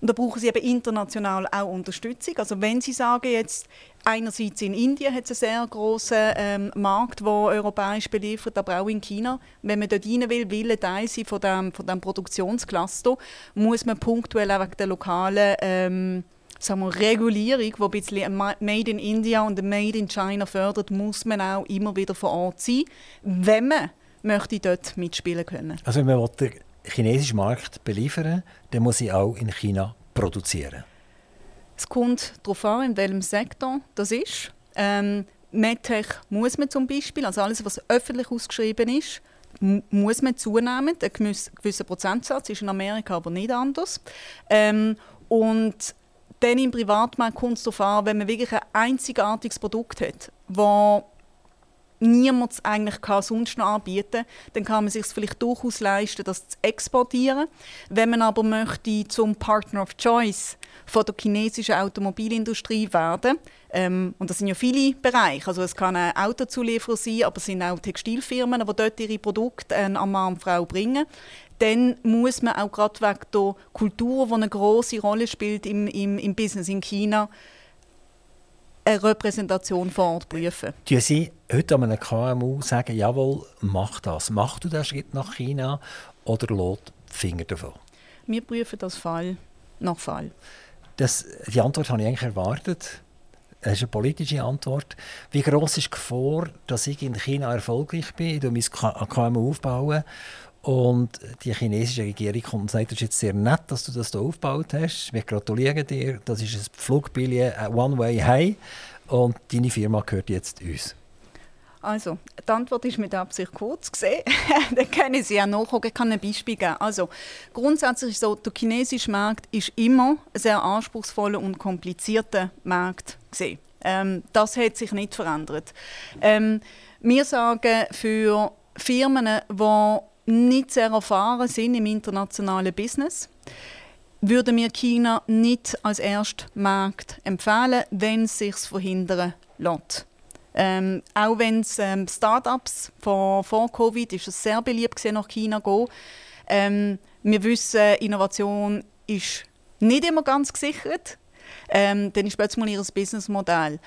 und da brauchen sie eben international auch Unterstützung. Also wenn sie sagen, jetzt einerseits in Indien hat es einen sehr großen ähm, Markt, der europäisch beliefert, aber auch in China. Wenn man dort rein will, will Teil sein von dem, von dem Produktionscluster, muss man punktuell auch wegen der lokalen ähm, sagen wir, Regulierung, die ein bisschen Made in India und Made in China fördert, muss man auch immer wieder vor Ort sein, wenn man möchte dort mitspielen können. Also wenn man chinesischen Markt beliefern, dann muss ich auch in China produzieren. Es kommt darauf an, in welchem Sektor das ist. Ähm, MedTech muss man zum Beispiel, also alles, was öffentlich ausgeschrieben ist, muss man zunehmen. Ein gewisser Prozentsatz ist in Amerika aber nicht anders. Ähm, und dann im Privatmarkt kommt es darauf an, wenn man wirklich ein einzigartiges Produkt hat, das niemand eigentlich kann sonst noch anbieten dann kann man sich vielleicht durchaus leisten, das zu exportieren. Wenn man aber möchte zum Partner of Choice von der chinesischen Automobilindustrie werden, ähm, und das sind ja viele Bereiche, also es kann ein Autozulieferer sein, aber es sind auch Textilfirmen, die dort ihre Produkte äh, an Mann und Frau bringen, dann muss man auch gerade wegen der Kultur, die eine große Rolle spielt im, im, im Business in China, eine Repräsentation vor Ort prüfen. Tun Sie heute an einem KMU sagen, jawohl, mach das. Mach du den Schritt nach China oder lässt die Finger davon? Wir prüfen das Fall nach Fall. Das, die Antwort habe ich eigentlich erwartet. Das ist eine politische Antwort. Wie groß ist die Gefahr, dass ich in China erfolgreich bin, ich mein KMU aufbauen und die chinesische Regierung kommt und sagt, es ist jetzt sehr nett, dass du das hier aufgebaut hast. Wir gratulieren dir. Das ist ein Flugbillett äh, One Way High und deine Firma gehört jetzt uns. Also, die Antwort ist mit Absicht kurz gesehen. Dann können Sie ja nachgucken. Ich kann ein Beispiel geben. Also, grundsätzlich ist so, der chinesische Markt ist immer ein sehr anspruchsvoller und komplizierter Markt gesehen. Ähm, das hat sich nicht verändert. Ähm, wir sagen für Firmen, die nicht sehr erfahren sind im internationalen Business, würden wir China nicht als Erstmarkt empfehlen, wenn es sich verhindern lässt. Ähm, auch wenn es ähm, Startups vor, vor Covid ist es sehr beliebt gewesen, nach China zu gehen. Ähm, wir wissen, Innovation ist nicht immer ganz gesichert. Ähm, dann ist plötzlich mal ihr Businessmodell.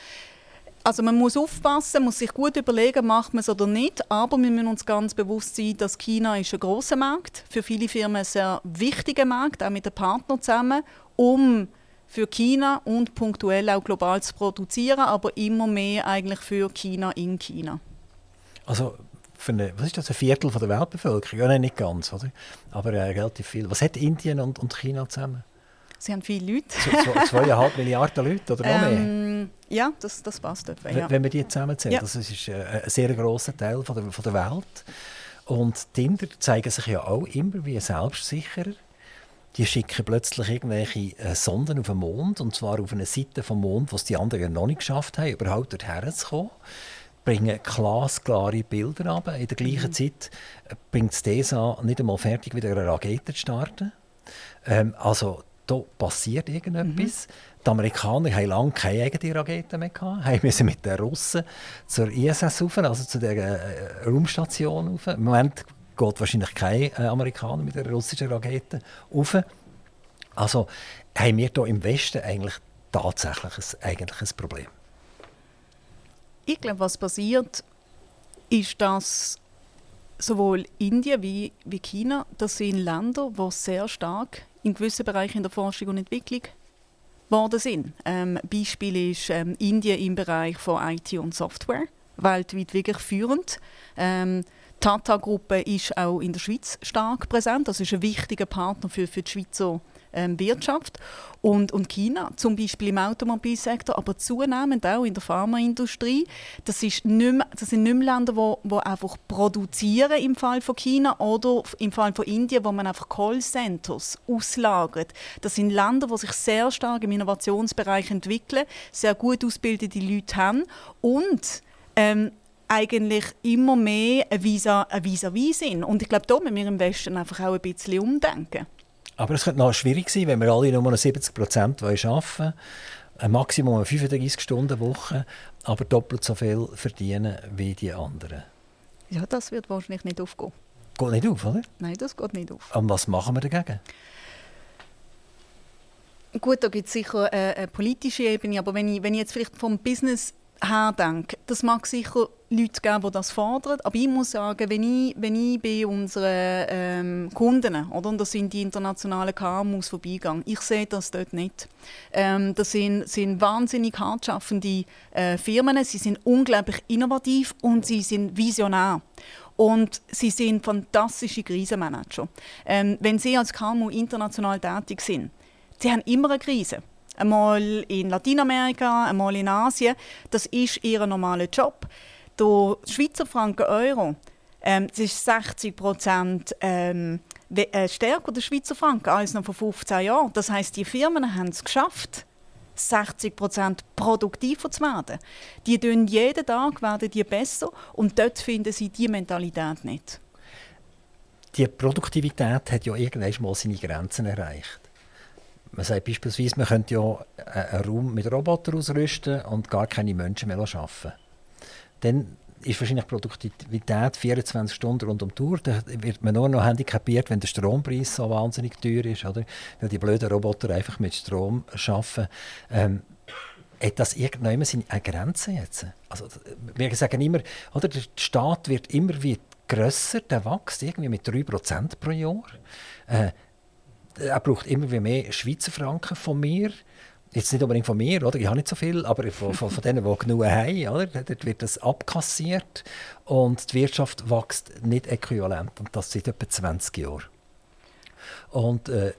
Also man muss aufpassen, muss sich gut überlegen, macht man es oder nicht. Aber wir müssen uns ganz bewusst sein, dass China ist ein großer Markt, für viele Firmen ein sehr wichtiger Markt, auch mit den Partnern zusammen, um für China und punktuell auch global zu produzieren, aber immer mehr eigentlich für China in China. Also für eine, was ist das, ein Viertel von der Weltbevölkerung? Ja, nein, nicht ganz, oder? aber äh, relativ viel. Was hat Indien und, und China zusammen? Sie haben viele Leute. zweieinhalb Milliarden Leute oder noch ähm, mehr? Ja, das, das passt etwa. Ja. Wenn wir die zusammenzählen, ja. das ist äh, ein sehr grosser Teil von der, von der Welt. Und die Inder zeigen sich ja auch immer wie selbstsicherer. Die schicken plötzlich irgendwelche äh, Sonden auf den Mond, und zwar auf eine Seite vom Mond, was die anderen noch nicht geschafft haben, überhaupt dorthin zu kommen bringen glasklare Bilder ab. In der gleichen mhm. Zeit äh, bringt es DESA nicht einmal fertig, wieder eine Rakete zu starten. Ähm, also da passiert irgendetwas. Mhm. Die Amerikaner haben lange keine eigene Raketen mehr gehabt, haben müssen mit den Russen zur ISS rauf, also zu der äh, Raumstation rauf. Im Moment geht wahrscheinlich kein äh, Amerikaner mit der russischen Rakete rauf. Also haben wir hier im Westen eigentlich tatsächlich ein, eigentlich ein Problem. Ich glaube, was passiert, ist, dass sowohl Indien wie, wie China, das sind Länder, die sehr stark in gewissen Bereichen in der Forschung und Entwicklung geworden sind. Ähm, Beispiel ist ähm, Indien im Bereich von IT und Software, weltweit wirklich führend. Ähm, die Tata-Gruppe ist auch in der Schweiz stark präsent. Das ist ein wichtiger Partner für, für die Schweizer ähm, Wirtschaft. Und, und China, zum Beispiel im Automobilsektor, aber zunehmend auch in der Pharmaindustrie, das, ist nicht mehr, das sind nicht mehr Länder, die, die einfach produzieren im Fall von China oder im Fall von Indien, wo man einfach Callcenters auslagert. Das sind Länder, die sich sehr stark im Innovationsbereich entwickeln, sehr gut ausgebildete Leute haben und ähm, eigentlich immer mehr ein Vis-à-vis sind. Und ich glaube, da müssen wir im Westen einfach auch ein bisschen umdenken. Aber es könnte noch schwierig sein, wenn wir alle nur noch 70 Prozent arbeiten wollen, ein Maximum eine 35 Stunden Woche, aber doppelt so viel verdienen wie die anderen. Ja, das wird wahrscheinlich nicht aufgehen. Geht nicht auf, oder? Nein, das geht nicht auf. Und was machen wir dagegen? Gut, da gibt es sicher eine, eine, politische Ebene, aber wenn ich, wenn ich jetzt vielleicht vom Business her denke, das mag sicher Leute geben, die das fordern. Aber ich muss sagen, wenn ich, wenn ich bei unseren ähm, Kunden, oder, und das sind die internationalen KMUs vorbeigehe, ich sehe das dort nicht. Ähm, das sind, sind wahnsinnig hart schaffende äh, Firmen, sie sind unglaublich innovativ und sie sind visionär. Und sie sind fantastische Krisenmanager. Ähm, wenn Sie als KMU international tätig sind, Sie haben immer eine Krise einmal in Lateinamerika, einmal in Asien. Das ist ihr normaler Job der Schweizer Franken Euro, ähm, das ist 60 Prozent ähm, äh, stärker der Schweizer Franken als noch vor 15 Jahren. Das heißt, die Firmen haben es geschafft, 60 Prozent produktiver zu werden. Die tun jeden Tag werden die besser und dort finden sie die Mentalität nicht. Die Produktivität hat ja irgendwann mal seine Grenzen erreicht. Man sagt beispielsweise, man könnte ja einen Raum mit Robotern ausrüsten und gar keine Menschen mehr arbeiten dann ist wahrscheinlich Produktivität 24 Stunden rund um die Uhr. Da wird man nur noch handicapiert, wenn der Strompreis so wahnsinnig teuer ist, oder? weil die blöden Roboter einfach mit Strom arbeiten. Ähm, hat das irgendwann seine Grenzen jetzt? Also, wir sagen immer, oder, der Staat wird immer wieder grösser, der wächst irgendwie mit 3% pro Jahr. Äh, er braucht immer mehr Schweizer Franken von mir Jetzt nicht unbedingt von mir, oder? ich habe nicht so viel, aber von, von, von denen, die genug haben. Oder? Dort wird das abkassiert und die Wirtschaft wächst nicht äquivalent. Und das seit etwa 20 Jahren. Und äh,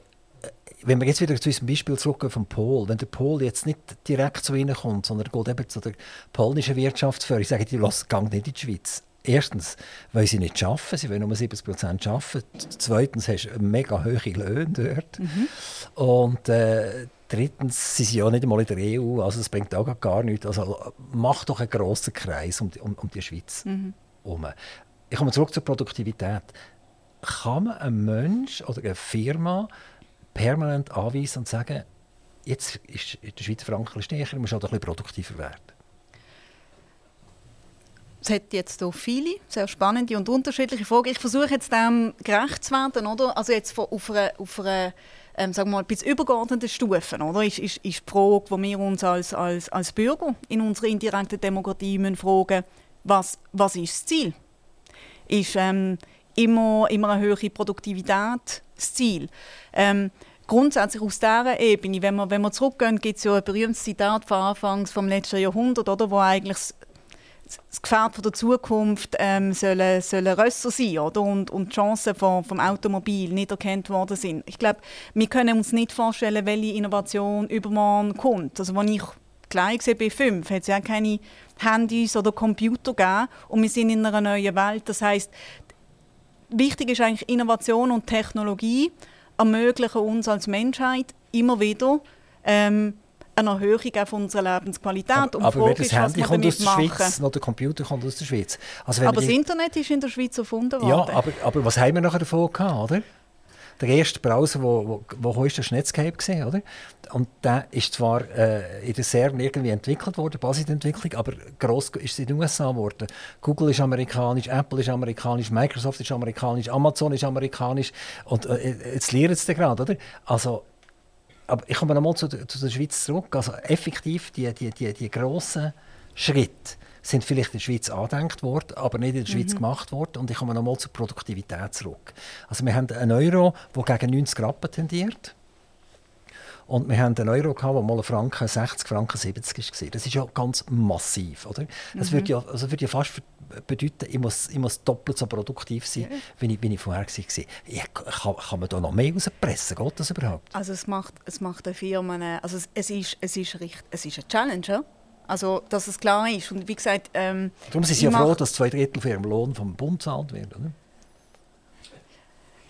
wenn wir jetzt wieder zu unserem Beispiel zurückgehen vom Pol, wenn der Pol jetzt nicht direkt zu Ihnen kommt, sondern geht eben zu der polnischen Wirtschaftsführung, ich sage, die gehen nicht in die Schweiz. Erstens, weil sie nicht arbeiten, sie wollen nur 70 Prozent arbeiten. Zweitens hast du mega hohe Löhne dort. Mhm. Und äh, drittens, sie sind ja nicht einmal in der EU, also es bringt auch gar nichts. Also mach doch einen grossen Kreis um, um, um die Schweiz mhm. herum. Ich komme zurück zur Produktivität. Kann man einem Mensch oder einer Firma permanent anweisen und sagen, jetzt ist der Schweizer Franken stärker, man muss auch ein bisschen produktiver werden? Es hat jetzt auch viele sehr spannende und unterschiedliche Fragen. Ich versuche jetzt dem gerecht zu werden, oder? Also jetzt auf einer, auf einer ähm, sagen wir mal, bisschen übergeordneten Stufen, oder? Ist, ist, ist die Frage, die wir uns als, als, als Bürger in unserer indirekten Demokratie müssen fragen was, was ist das Ziel? Ist ähm, immer, immer eine höhere Produktivität das Ziel? Ähm, grundsätzlich aus dieser Ebene, wenn wir, wenn wir zurückgehen, gibt es ja ein berühmtes Zitat von Anfangs vom letzten Jahrhundert, oder, wo eigentlich das Gefährt von der Zukunft ähm, sollen, sollen Rösser sein oder? Und, und die Chancen vom, vom Automobil nicht erkannt worden sind. Ich glaube, wir können uns nicht vorstellen, welche Innovation übermorgen kommt. Also, als ich klein war, bei 5, hat es ja keine Handys oder Computer gegeben und wir sind in einer neuen Welt. Das heißt, wichtig ist eigentlich Innovation und Technologie ermöglichen uns als Menschheit immer wieder ähm, eine Erhöhung von unserer Lebensqualität. Aber, und aber das ist, Handy kommt aus der machen. Schweiz, noch der Computer kommt aus der Schweiz. Also aber das Internet ist in der Schweiz erfunden worden. Ja, aber, aber was haben wir nachher davon gehabt, oder? Der erste Browser, wo, wo, wo ist der Netscape gesehen, oder? Und der ist zwar äh, in der CERN irgendwie entwickelt worden, Basisentwicklung, aber gross ist es in den USA geworden. Google ist amerikanisch, Apple ist amerikanisch, Microsoft ist amerikanisch, Amazon ist amerikanisch und äh, jetzt lernen sie gerade, oder? Also aber ich komme nochmal zu, zu der Schweiz zurück. Also effektiv, die, die, die, die grossen Schritte sind vielleicht in der Schweiz angedenkt worden, aber nicht in der Schweiz mhm. gemacht worden. Und ich komme nochmal zur Produktivität zurück. Also wir haben einen Euro, der gegen 90 Rappen tendiert. Und wir haben einen Euro, gehabt, wo mal Franken 60, Franken 70 war. Das ist ja ganz massiv. Oder? Das mhm. würde ja, also würde ja fast bedeuten, ich muss, ich muss doppelt so produktiv sein, ja. wie, ich, wie ich vorher war. Ja, kann, kann man da noch mehr rauspressen? Geht das überhaupt? Also es macht, es macht den Firmen... Also es, es, ist, es, ist, richtig, es ist eine Challenge, ja? Also, dass es klar ist. Und wie gesagt, ähm, Darum sind Sie ja froh, dass zwei Drittel von Ihrem Lohn vom Bund bezahlt werden,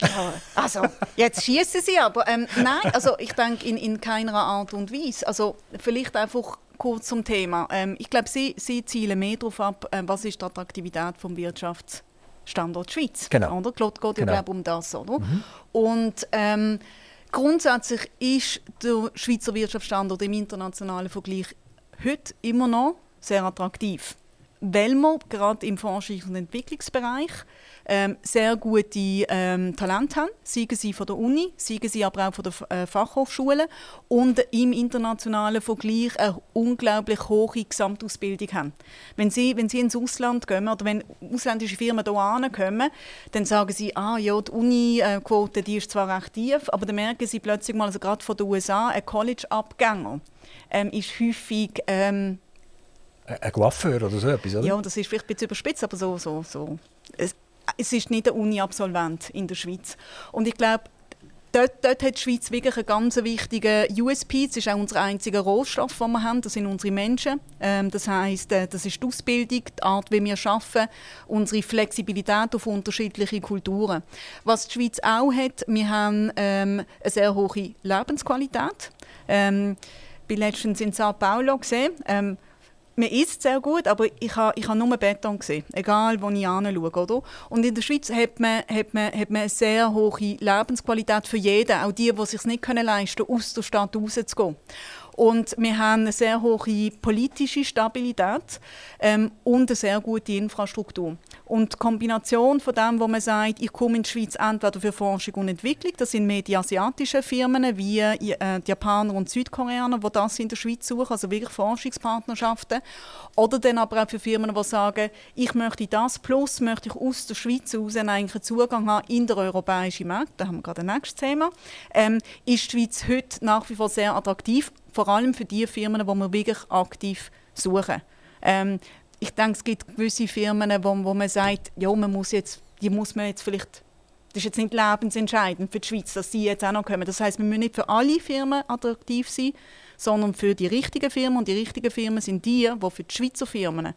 Ja, also, jetzt schießen Sie aber. Ähm, nein, also ich denke in, in keiner Art und Weise. Also, vielleicht einfach kurz zum Thema. Ähm, ich glaube, Sie, Sie zielen mehr darauf ab, äh, was ist die Attraktivität des Wirtschaftsstandorts Schweiz. Genau. Oder? Geht, geht genau. ja um das, oder? Mhm. Und ähm, grundsätzlich ist der Schweizer Wirtschaftsstandort im internationalen Vergleich heute immer noch sehr attraktiv, weil wir gerade im Forschungs- und Entwicklungsbereich ähm, sehr gute ähm, Talente haben, seien sie von der Uni, seien sie aber auch von der äh, Fachhochschule und im internationalen Vergleich eine unglaublich hohe Gesamtausbildung haben. Wenn sie, wenn sie ins Ausland gehen oder wenn ausländische Firmen hier kommen, dann sagen sie, ah ja, die Uni-Quote die ist zwar recht tief, aber dann merken sie plötzlich mal, also gerade von den USA, ein College-Abgänger ähm, ist häufig... Ähm, ein Coiffeur oder so etwas, oder? Ja, das ist vielleicht ein bisschen überspitzt, aber so, so, so. Es, ist nicht ein Uni-Absolvent in der Schweiz. Und ich glaube, Dort, dort, hat die Schweiz wirklich einen ganz wichtigen USP. Das ist auch unser einziger Rohstoff, den wir haben. Das sind unsere Menschen. Ähm, das heißt, äh, das ist die Ausbildung, die Art, wie wir arbeiten, unsere Flexibilität auf unterschiedliche Kulturen. Was die Schweiz auch hat, wir haben ähm, eine sehr hohe Lebensqualität. Ähm, ich war letztens in Sao Paulo gesehen. Man isst sehr gut, aber ich habe ich ha nur Beton gesehen, egal wo ich hinschaue. Oder? Und in der Schweiz hat man, hat, man, hat man eine sehr hohe Lebensqualität für jeden, auch die, die es sich nicht leisten können, aus der Stadt rauszugehen. Und wir haben eine sehr hohe politische Stabilität ähm, und eine sehr gute Infrastruktur. Und die Kombination von dem, wo man sagt, ich komme in die Schweiz entweder für Forschung und Entwicklung, das sind mehr die asiatischen Firmen wie äh, die Japaner und Südkoreaner, die das in der Schweiz suchen, also wirklich Forschungspartnerschaften. Oder dann aber auch für Firmen, die sagen, ich möchte das, plus möchte ich aus der Schweiz heraus eigentlich einen Zugang haben in den europäischen Markt, da haben wir gerade ein nächstes Thema, ähm, ist die Schweiz heute nach wie vor sehr attraktiv vor allem für die Firmen, die wir wirklich aktiv suchen. Ähm, ich denke, es gibt gewisse Firmen, wo, wo man sagt, ja, man muss jetzt, die muss man jetzt vielleicht das ist jetzt nicht lebensentscheidend für die Schweiz, dass sie jetzt auch noch kommen. Das heißt, wir müssen nicht für alle Firmen attraktiv sein, sondern für die richtigen Firmen. Und die richtigen Firmen sind die, die für die Schweizer Firmen,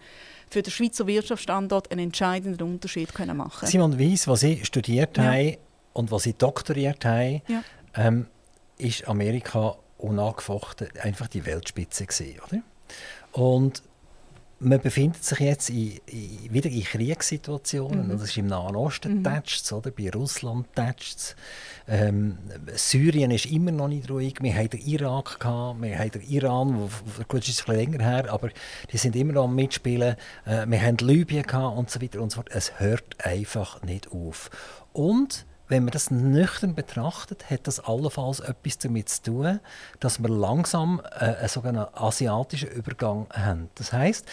für den Schweizer Wirtschaftsstandort einen entscheidenden Unterschied können machen Simon Weiss, was Sie studiert ja. haben und was Sie doktoriert haben, ja. ähm, ist Amerika unangefochten einfach die Weltspitze gewesen, oder? Und man befindet sich jetzt in, in, wieder in Kriegssituationen. Mhm. Das ist im Nahen Osten mhm. oder? bei Russland tätscht ähm, Syrien ist immer noch nicht ruhig. Wir haben den Irak, gehabt, wir haben den Iran, wo, gut, ist ein länger her, aber die sind immer noch am Mitspielen. Äh, wir haben Libyen gehabt und so weiter und so fort. Es hört einfach nicht auf. Und wenn man das nüchtern betrachtet, hat das allenfalls etwas damit zu tun, dass wir langsam äh, einen sogenannten asiatischen Übergang haben. Das heißt,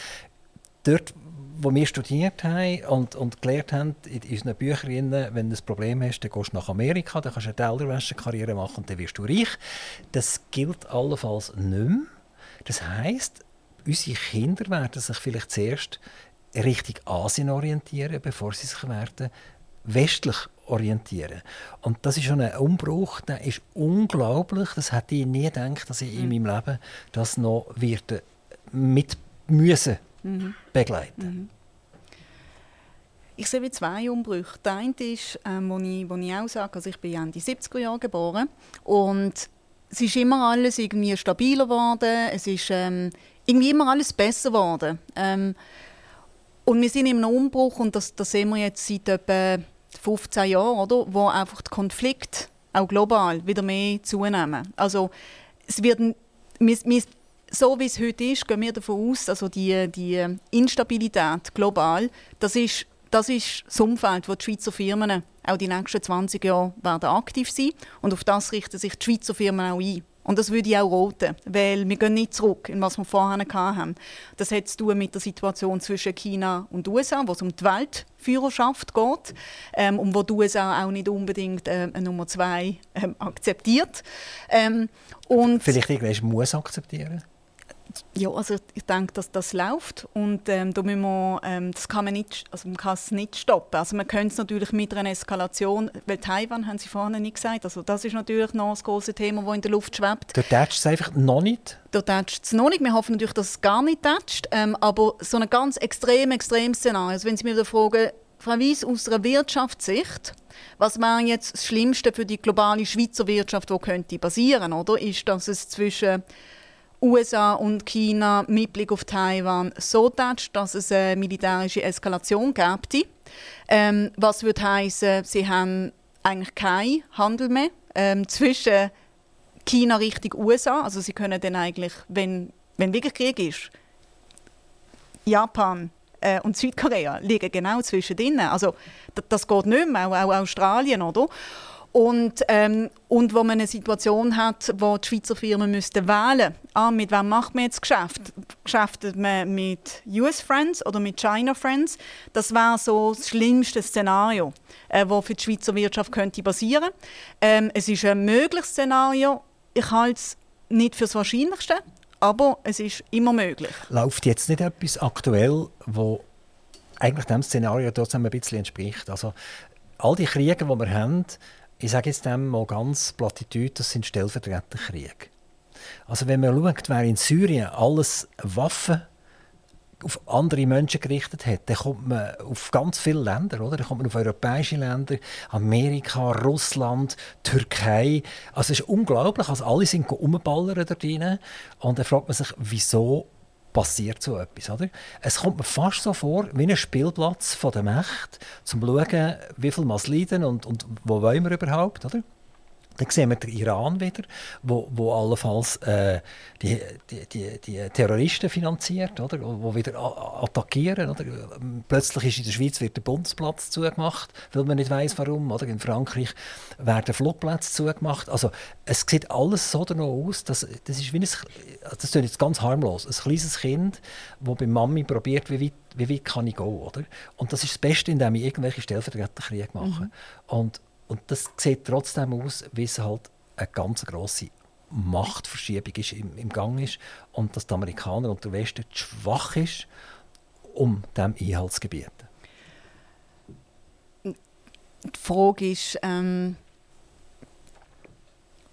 dort, wo wir studiert haben und, und gelernt haben in unseren Büchern, wenn du ein Problem hast, dann gehst du nach Amerika, dann kannst du eine Tellerwäsche-Karriere machen und dann wirst du reich. Das gilt allenfalls nicht mehr. Das heißt, unsere Kinder werden sich vielleicht zuerst Richtung Asien orientieren, bevor sie sich werden westlich orientieren. Und das ist schon ein Umbruch, der ist unglaublich. Das hätte ich nie gedacht, dass ich in mhm. meinem Leben das noch wird mit müssen mhm. begleiten. Mhm. Ich sehe zwei Umbrüche. Der eine ist, ähm, wo, ich, wo ich auch sage, also ich bin Ende 70er Jahre geboren und es ist immer alles irgendwie stabiler geworden, es ist ähm, irgendwie immer alles besser geworden. Ähm, und wir sind im Umbruch und das, das sehen wir jetzt seit etwa 15 Jahren, oder, wo einfach die Konflikte auch global wieder mehr zunehmen. Also es wird, wir, wir, so wie es heute ist, gehen wir davon aus, also die, die Instabilität global, das ist, das ist das Umfeld, wo die Schweizer Firmen auch die nächsten 20 Jahre werden aktiv sein und auf das richten sich die Schweizer Firmen auch ein. Und das würde ich auch roten, weil wir gehen nicht zurück, in was wir vorher hatten. Das hat zu tun mit der Situation zwischen China und USA, wo es um die Weltführerschaft geht ähm, und wo die USA auch nicht unbedingt äh, eine Nummer zwei ähm, akzeptiert. Ähm, und Vielleicht irgendwann muss akzeptieren? Ja, also ich denke, dass das läuft und ähm, da müssen wir, ähm, das kann man nicht, also man kann es nicht stoppen. Also man könnte es natürlich mit einer Eskalation, weil Taiwan haben Sie vorhin nicht gesagt, also das ist natürlich noch das große Thema, das in der Luft schwebt. Dort tätscht es einfach noch nicht? Dort tätscht es noch nicht. Wir hoffen natürlich, dass es gar nicht tätscht, ähm, aber so ein ganz extrem, extrem Szenario, also wenn Sie mir fragen, Frau Weiss, aus einer Wirtschaftssicht, was wäre jetzt das Schlimmste für die globale Schweizer Wirtschaft, die könnte passieren, oder? Ist, dass es zwischen USA und China mit Blick auf Taiwan so tätscht, dass es eine militärische Eskalation gibt. Ähm, was würde heißen, sie haben eigentlich keinen Handel mehr ähm, zwischen China Richtung USA. Also sie können dann eigentlich, wenn, wenn wirklich Krieg ist, Japan äh, und Südkorea liegen genau zwischen denen. Also das geht nicht mehr, auch, auch Australien, oder? Und, ähm, und wo man eine Situation hat, wo die Schweizer Firmen müssten wählen ah, mit wem macht man jetzt Geschäft? Geschäftet man mit US Friends oder mit China Friends? Das wäre so das schlimmste Szenario, äh, wo für die Schweizer Wirtschaft könnte basieren. Ähm, es ist ein mögliches Szenario. Ich halte es nicht für das Wahrscheinlichste, aber es ist immer möglich. Läuft jetzt nicht etwas aktuell, wo eigentlich dem Szenario trotzdem ein bisschen entspricht? Also all die Kriege, die wir haben, ich sage jetzt dem mal ganz plattitüd, das sind Stellvertreterkriege. Also wenn man schaut, wer in Syrien alles Waffen auf andere Menschen gerichtet hat, dann kommt man auf ganz viele Länder, oder? Dann kommt man auf europäische Länder, Amerika, Russland, Türkei. Also es ist unglaublich, also alle sind umballern dort rein. Und dann fragt man sich, wieso passiert so etwas. Oder? Es kommt mir fast so vor wie ein Spielplatz der Macht, um zu schauen, wie viel man leiden und, und wo wollen wir überhaupt. Oder? Dann sehen wir den Iran wieder, wo, wo allenfalls äh, die, die, die, die, Terroristen finanziert, oder? wo wieder attackieren. Oder? Plötzlich ist in der Schweiz wird der Bundesplatz zugemacht, weil man nicht weiß warum. Oder? In Frankreich werden Flugplätze zugemacht. Also es sieht alles so danach aus, dass, das ist wie ein, das ist jetzt ganz harmlos, ein kleines Kind, das bei Mami probiert, wie weit, wie weit kann ich gehen. Oder? Und das ist das Beste, indem ich irgendwelche Stellvertreterkriege mache. Mhm. Und, und das sieht trotzdem aus, wie es halt eine ganz grosse Machtverschiebung ist, im, im Gang ist und dass die Amerikaner und der Westen schwach ist, um dem Einhalt zu gebieten? Die Frage ist, ähm,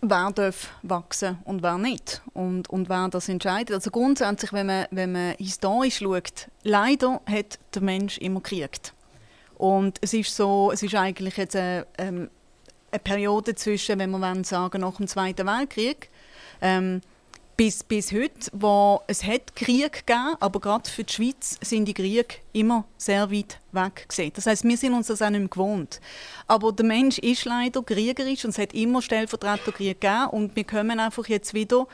wer darf wachsen und wer nicht und, und wer das entscheidet. Also grundsätzlich, wenn man, wenn man historisch schaut, leider hat der Mensch immer gekriegt. Und es ist so, es ist eigentlich jetzt eine, ähm, eine Periode zwischen, wenn man sagen, nach dem Zweiten Weltkrieg, ähm, bis, bis heute, wo es hat Krieg gegeben, aber gerade für die Schweiz sind die Kriege immer sehr weit weg gesehen. Das heißt, wir sind uns das auch nicht mehr gewohnt. Aber der Mensch ist leider kriegerisch und es hat immer Stellvertreterkrieg gegeben und wir kommen einfach jetzt wieder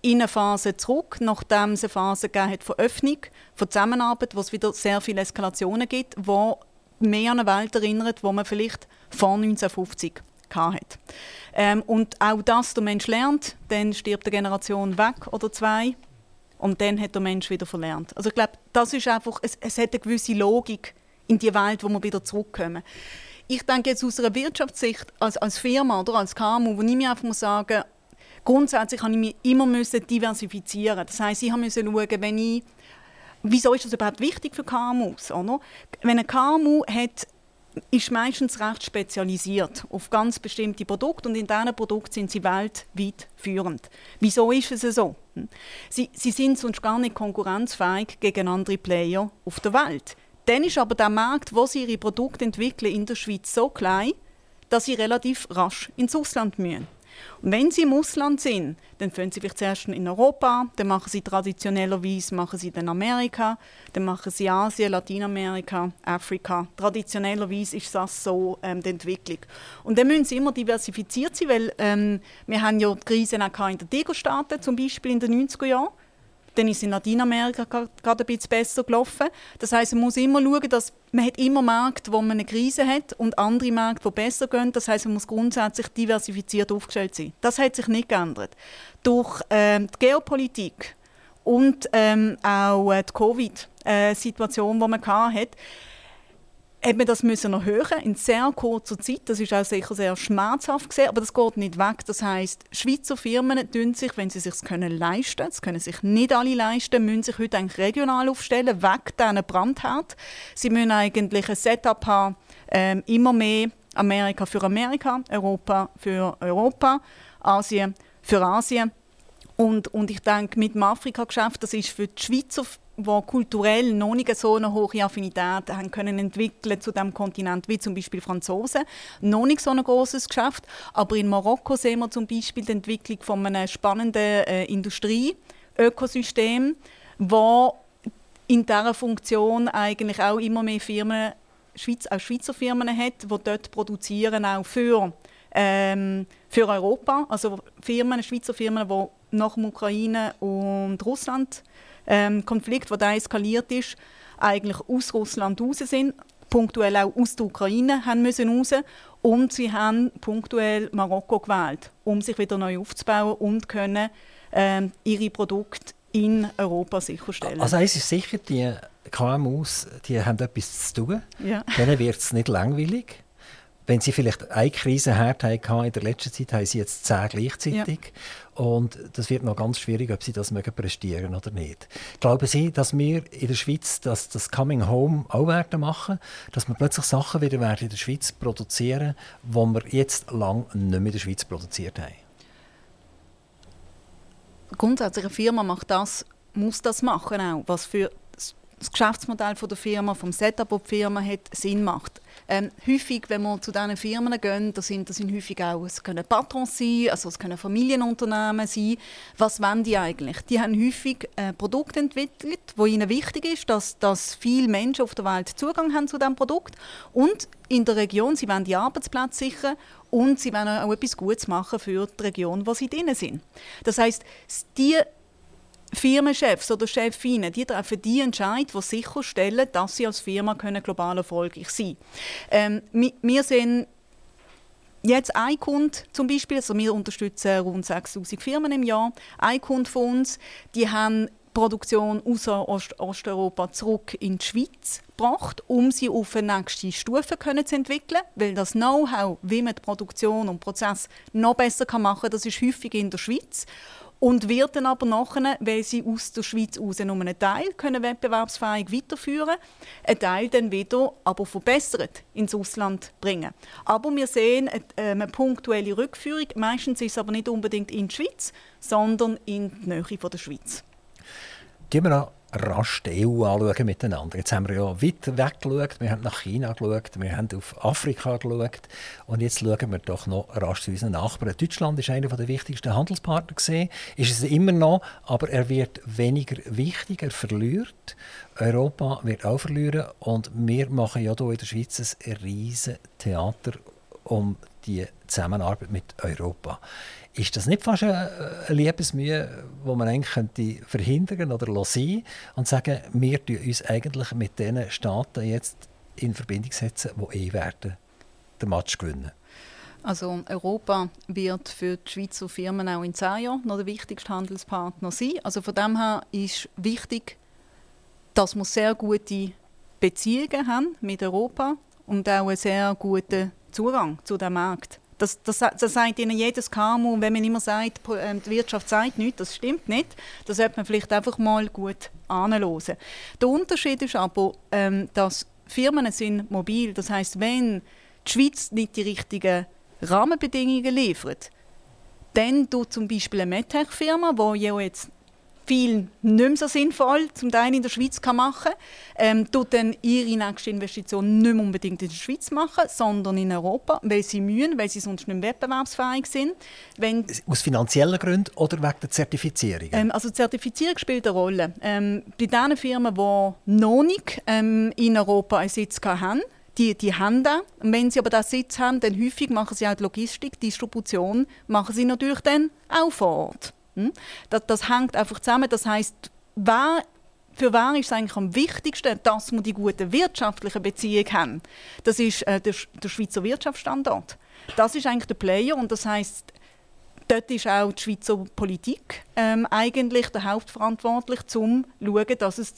in eine Phase zurück, nachdem es eine Phase gegeben hat von Öffnung, von Zusammenarbeit, wo es wieder sehr viele Eskalationen gibt, wo mehr an eine Welt erinnert, wo man vielleicht vor 1950 hatte. Ähm, und auch das der Mensch lernt, dann stirbt eine Generation weg oder zwei und dann hat der Mensch wieder verlernt. Also ich glaube, das ist einfach, es, es hat eine gewisse Logik in die Welt, wo wir wieder zurückkommen. Ich denke jetzt aus einer Wirtschaftssicht, als, als Firma oder als KMU, wo ich mir einfach muss sagen grundsätzlich habe ich mich immer müssen diversifizieren. Das heißt, ich musste schauen, wenn ich Wieso ist das überhaupt wichtig für KMUs? Oder? Wenn ein KMU hat ist meistens recht spezialisiert auf ganz bestimmte Produkte und in diesen Produkten sind sie weltweit führend. Wieso ist es so? Hm? Sie, sie sind sonst gar nicht konkurrenzfähig gegen andere Player auf der Welt. Dann ist aber der Markt, wo sie ihre Produkte entwickeln, in der Schweiz so klein, dass sie relativ rasch ins Ausland müssen. Und wenn sie im Ausland sind, dann fangen sie vielleicht zuerst in Europa, dann machen sie traditionellerweise machen sie dann Amerika, dann machen sie Asien, Lateinamerika, Afrika. Traditionellerweise ist das so ähm, die Entwicklung. Und dann müssen sie immer diversifiziert sein, weil ähm, wir haben ja die Krise auch in den Tigerstaaten, zum Beispiel in den 90er Jahren. Dann ist es in Lateinamerika gerade ein bisschen besser gelaufen. Das heißt, man muss immer schauen, dass man hat immer Märkte, wo man eine Krise hat und andere Märkte, die besser gehen. Das heißt, man muss grundsätzlich diversifiziert aufgestellt sein. Das hat sich nicht geändert. Durch ähm, die Geopolitik und ähm, auch äh, die Covid-Situation, äh, die man hatte, hat man das müssen erhöhen in sehr kurzer Zeit. Das ist auch sicher sehr schmerzhaft gesehen, aber das geht nicht weg. Das heißt, Schweizer Firmen tun sich, wenn sie sich können leisten, das können sich nicht alle leisten, müssen sich heute eigentlich regional aufstellen, weg diesen Brandherd. Sie müssen eigentlich ein Setup haben, ähm, immer mehr Amerika für Amerika, Europa für Europa, Asien für Asien. Und, und ich denke, mit dem Afrika-Geschäft, das ist für die Schweizer die kulturell noch nicht so eine hohe Affinität haben können entwickeln zu dem Kontinent, wie zum Beispiel Franzosen. Noch nicht so ein großes Geschäft, aber in Marokko sehen wir zum Beispiel die Entwicklung von einem spannenden äh, Industrie-Ökosystem, wo in dieser Funktion eigentlich auch immer mehr Firmen, Schweiz, auch Schweizer Firmen hat, die dort produzieren, auch für, ähm, für Europa. Also Firmen, Schweizer Firmen, die nach Ukraine und Russland ähm, Konflikt, der da eskaliert ist, eigentlich aus Russland raus sind, punktuell auch aus der Ukraine haben müssen raus und sie haben punktuell Marokko gewählt, um sich wieder neu aufzubauen und können ähm, ihre Produkte in Europa sicherstellen. Also es ist sicher, die KMUs die haben etwas zu tun. Ja. Denen wird es nicht langweilig wenn sie vielleicht eine Krise hatten in der letzten Zeit, haben sie jetzt zehn gleichzeitig. Ja. Und das wird noch ganz schwierig, ob sie das mögen prestieren oder nicht. Glauben Sie, dass wir in der Schweiz das, das Coming Home auch werden machen, dass wir plötzlich Sachen wieder werden in der Schweiz produzieren, die wir jetzt lang nicht mehr in der Schweiz produziert haben? Grundsätzlich eine Firma macht das, muss das machen auch, was für das Geschäftsmodell der Firma, vom Setup, das die Firma hat, Sinn macht. Ähm, häufig, wenn wir zu diesen Firmen gehen, das sind, das sind häufig auch, es können Patrons sein, also es können Familienunternehmen sein. Was wollen die eigentlich? Die haben häufig äh, Produkte entwickelt, wo ihnen wichtig ist, dass, dass viele Menschen auf der Welt Zugang haben zu diesem Produkt und in der Region, sie wollen die Arbeitsplätze sichern und sie wollen auch etwas Gutes machen für die Region, wo sie drin sind. Das heißt, die Firmenchefs oder Chefinnen, die treffen die Entscheid, die sicherstellen, dass sie als Firma global erfolgreich sein können. Ähm, wir sind jetzt ein Kunde zum Beispiel, also wir unterstützen rund 6000 Firmen im Jahr. Ein Kunde von uns, die haben Produktion aus Ost Osteuropa zurück in die Schweiz gebracht, um sie auf eine nächste Stufe können zu entwickeln, weil das Know-how, wie man die Produktion und Prozess noch besser machen kann, das ist häufig in der Schweiz und wird dann aber nachher, weil sie aus der Schweiz aus nur einen Teil können wettbewerbsfähig weiterführen einen Teil dann wieder aber verbessert ins Ausland bringen. Aber wir sehen eine, eine punktuelle Rückführung, meistens ist es aber nicht unbedingt in die Schweiz, sondern in die Nähe von der Schweiz. Gehen wir noch rasch die EU anschauen miteinander. Jetzt haben wir ja weit weg geschaut, wir haben nach China geschaut, wir haben auf Afrika geschaut und jetzt schauen wir doch noch rasch zu unseren Nachbarn. Deutschland ist einer der wichtigsten Handelspartner gesehen, ist es immer noch, aber er wird weniger wichtig, er verliert. Europa wird auch verlieren und wir machen ja hier in der Schweiz ein riesiges Theater um die Zusammenarbeit mit Europa. Ist das nicht fast eine, Liebesmühe, die man eigentlich könnte verhindern oder lassen und sagen, wir tun uns eigentlich mit diesen Staaten jetzt in Verbindung setzen, die eh werden den Match gewinnen? Also Europa wird für die Schweizer Firmen auch in zehn Jahren noch der wichtigste Handelspartner sein. Also von dem her ist wichtig, dass wir sehr gute Beziehungen haben mit Europa und auch einen sehr guten Zugang zu dem Markt. Das, das, das sagt Ihnen jedes KMU. Wenn man immer sagt, ähm, die Wirtschaft sagt nichts, das stimmt nicht. Das sollte man vielleicht einfach mal gut anhören. Der Unterschied ist aber, ähm, dass Firmen sind mobil. Das heißt, wenn die Schweiz nicht die richtigen Rahmenbedingungen liefert, dann tut zum Beispiel eine MedTech-Firma, die ja jetzt viel nicht mehr so sinnvoll zum Teil in der Schweiz kann machen ähm, tut dann ihre nächste Investition nicht mehr unbedingt in der Schweiz machen, sondern in Europa, weil sie mühen, weil sie sonst nicht mehr wettbewerbsfähig sind. Wenn Aus finanziellen Gründen oder wegen der Zertifizierung? Ähm, also die Zertifizierung spielt eine Rolle. Ähm, bei den Firmen, die noch nicht ähm, in Europa einen Sitz haben, die, die haben das. Und wenn sie aber diesen Sitz haben, dann häufig machen sie auch die Logistik, die Distribution, machen sie natürlich dann auch vor Ort. Hm? Das, das hängt einfach zusammen. Das heißt, wer für wen ist es eigentlich am wichtigsten, dass wir die guten wirtschaftlichen Beziehungen haben? Das ist äh, der, der Schweizer Wirtschaftsstandort. Das ist eigentlich der Player und das heißt, dort ist auch die Schweizer Politik ähm, eigentlich der Hauptverantwortlich, um zu schauen, dass es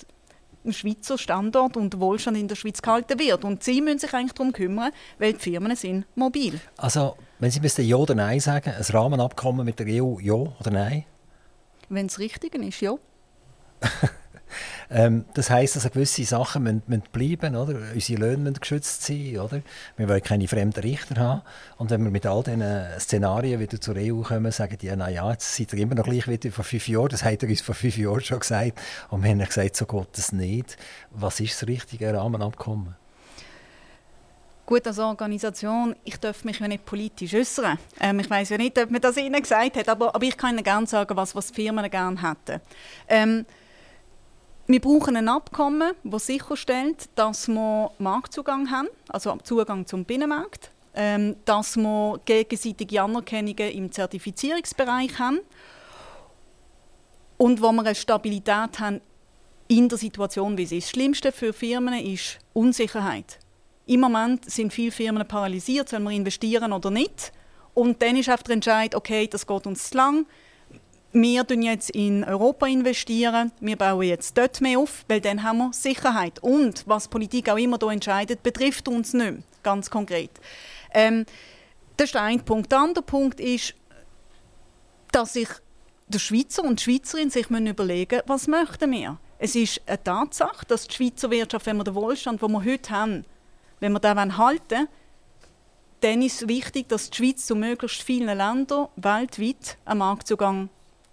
ein Schweizer Standort und Wohlstand in der Schweiz gehalten wird. Und sie müssen sich eigentlich darum kümmern, weil die Firmen sind mobil. Also, wenn Sie müssten Ja oder Nein sagen, ein Rahmenabkommen mit der EU, Ja oder Nein? Wenn es richtig ist, ja. ähm, das heisst, dass gewisse Sachen müssen, müssen bleiben oder? Unsere Löhne müssen geschützt sein. Oder? Wir wollen keine fremden Richter haben. Und wenn wir mit all diesen Szenarien wieder zur EU kommen, sagen die, na ja, jetzt seid ihr immer noch gleich wie vor fünf Jahren. Das hat er uns vor fünf Jahren schon gesagt. Und wir haben gesagt, so geht das nicht. Was ist das richtige Rahmenabkommen? Gut, als Organisation, ich darf mich ja nicht politisch äußern. Ähm, ich weiß ja nicht, ob man das Ihnen gesagt hat, aber, aber ich kann Ihnen gerne sagen, was, was die Firmen gerne hätten. Ähm, wir brauchen ein Abkommen, das sicherstellt, dass wir Marktzugang haben, also Zugang zum Binnenmarkt, ähm, dass wir gegenseitige Anerkennungen im Zertifizierungsbereich haben und wo wir eine Stabilität haben in der Situation, wie es ist. Das Schlimmste für Firmen ist Unsicherheit. Im Moment sind viele Firmen paralysiert, sollen wir investieren oder nicht. Und dann ist einfach der Entscheid, okay, das geht uns zu lang. Wir investieren jetzt in Europa, investieren, wir bauen jetzt dort mehr auf, weil dann haben wir Sicherheit. Und was Politik auch immer hier entscheidet, betrifft uns nicht mehr, ganz konkret. Ähm, das ist der eine Punkt. Der andere Punkt ist, dass sich der Schweizer und die Schweizerin sich überlegen müssen, was möchten wir. Es ist eine Tatsache, dass die Schweizer Wirtschaft, wenn wir den Wohlstand, den wir heute haben, wenn wir das halten wollen, dann ist es wichtig, dass die Schweiz zu möglichst vielen Ländern weltweit einen Marktzugang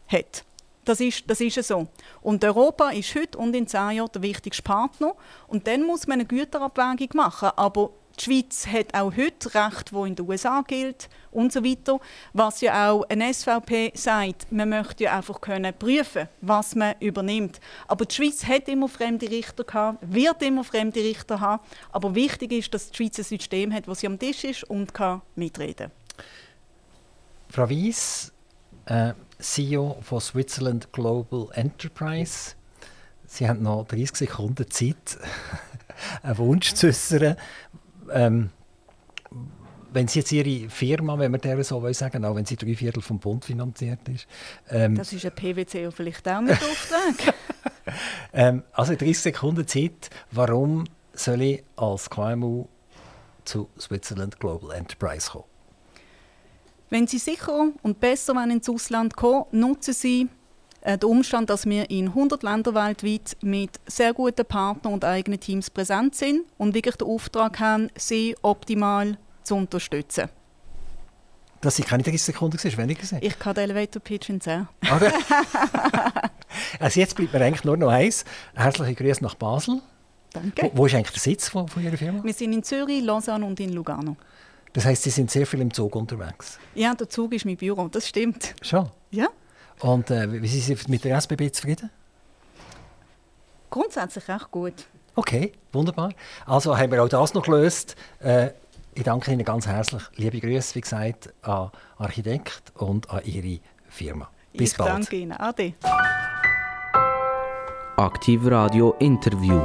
hat. Das ist, das ist so. Und Europa ist heute und in zehn Jahren der wichtigste Partner. Und dann muss man eine Güterabwägung machen. Aber die Schweiz hat auch heute Recht, wo in den USA gilt und so weiter. Was ja auch ein SVP sagt, man möchte ja einfach können prüfen, was man übernimmt. Aber die Schweiz hat immer fremde Richter gehabt, wird immer fremde Richter haben. Aber wichtig ist, dass die Schweiz ein System hat, wo sie am Tisch ist und kann mitreden. Frau Weiss, äh, CEO von Switzerland Global Enterprise. Sie haben noch 30 Sekunden Zeit, einen Wunsch zu äußern, ähm, wenn Sie jetzt Ihre Firma, wenn man der so will sagen, auch wenn sie drei Viertel vom Bund finanziert ist. Ähm, das ist ein PwC vielleicht auch mit Auftrag. ähm, also 30 Sekunden Zeit. Warum soll ich als KMU zu Switzerland Global Enterprise kommen? Wenn Sie sicher und besser ins Ausland kommen, nutzen Sie äh, den Umstand, dass wir in 100 Ländern weltweit mit sehr guten Partnern und eigenen Teams präsent sind und wirklich den Auftrag haben, sie optimal zu unterstützen. Das sind keine 30 Sekunden, das weniger gesehen. Ich kann den Elevator Pitch in 10. Okay. also jetzt bleibt mir eigentlich nur noch eins. Herzliche Grüße nach Basel. Danke. Wo, wo ist eigentlich der Sitz von, von Ihrer Firma? Wir sind in Zürich, Lausanne und in Lugano. Das heißt, Sie sind sehr viel im Zug unterwegs? Ja, der Zug ist mein Büro, das stimmt. Schon? Ja. Und äh, wie sind Sie mit der SBB zufrieden? Grundsätzlich auch gut. Okay, wunderbar. Also haben wir auch das noch gelöst. Äh, ich danke Ihnen ganz herzlich. Liebe Grüße, wie gesagt, an Architekt und an Ihre Firma. Bis ich bald. danke Ihnen. Ade. Aktiv Radio Interview.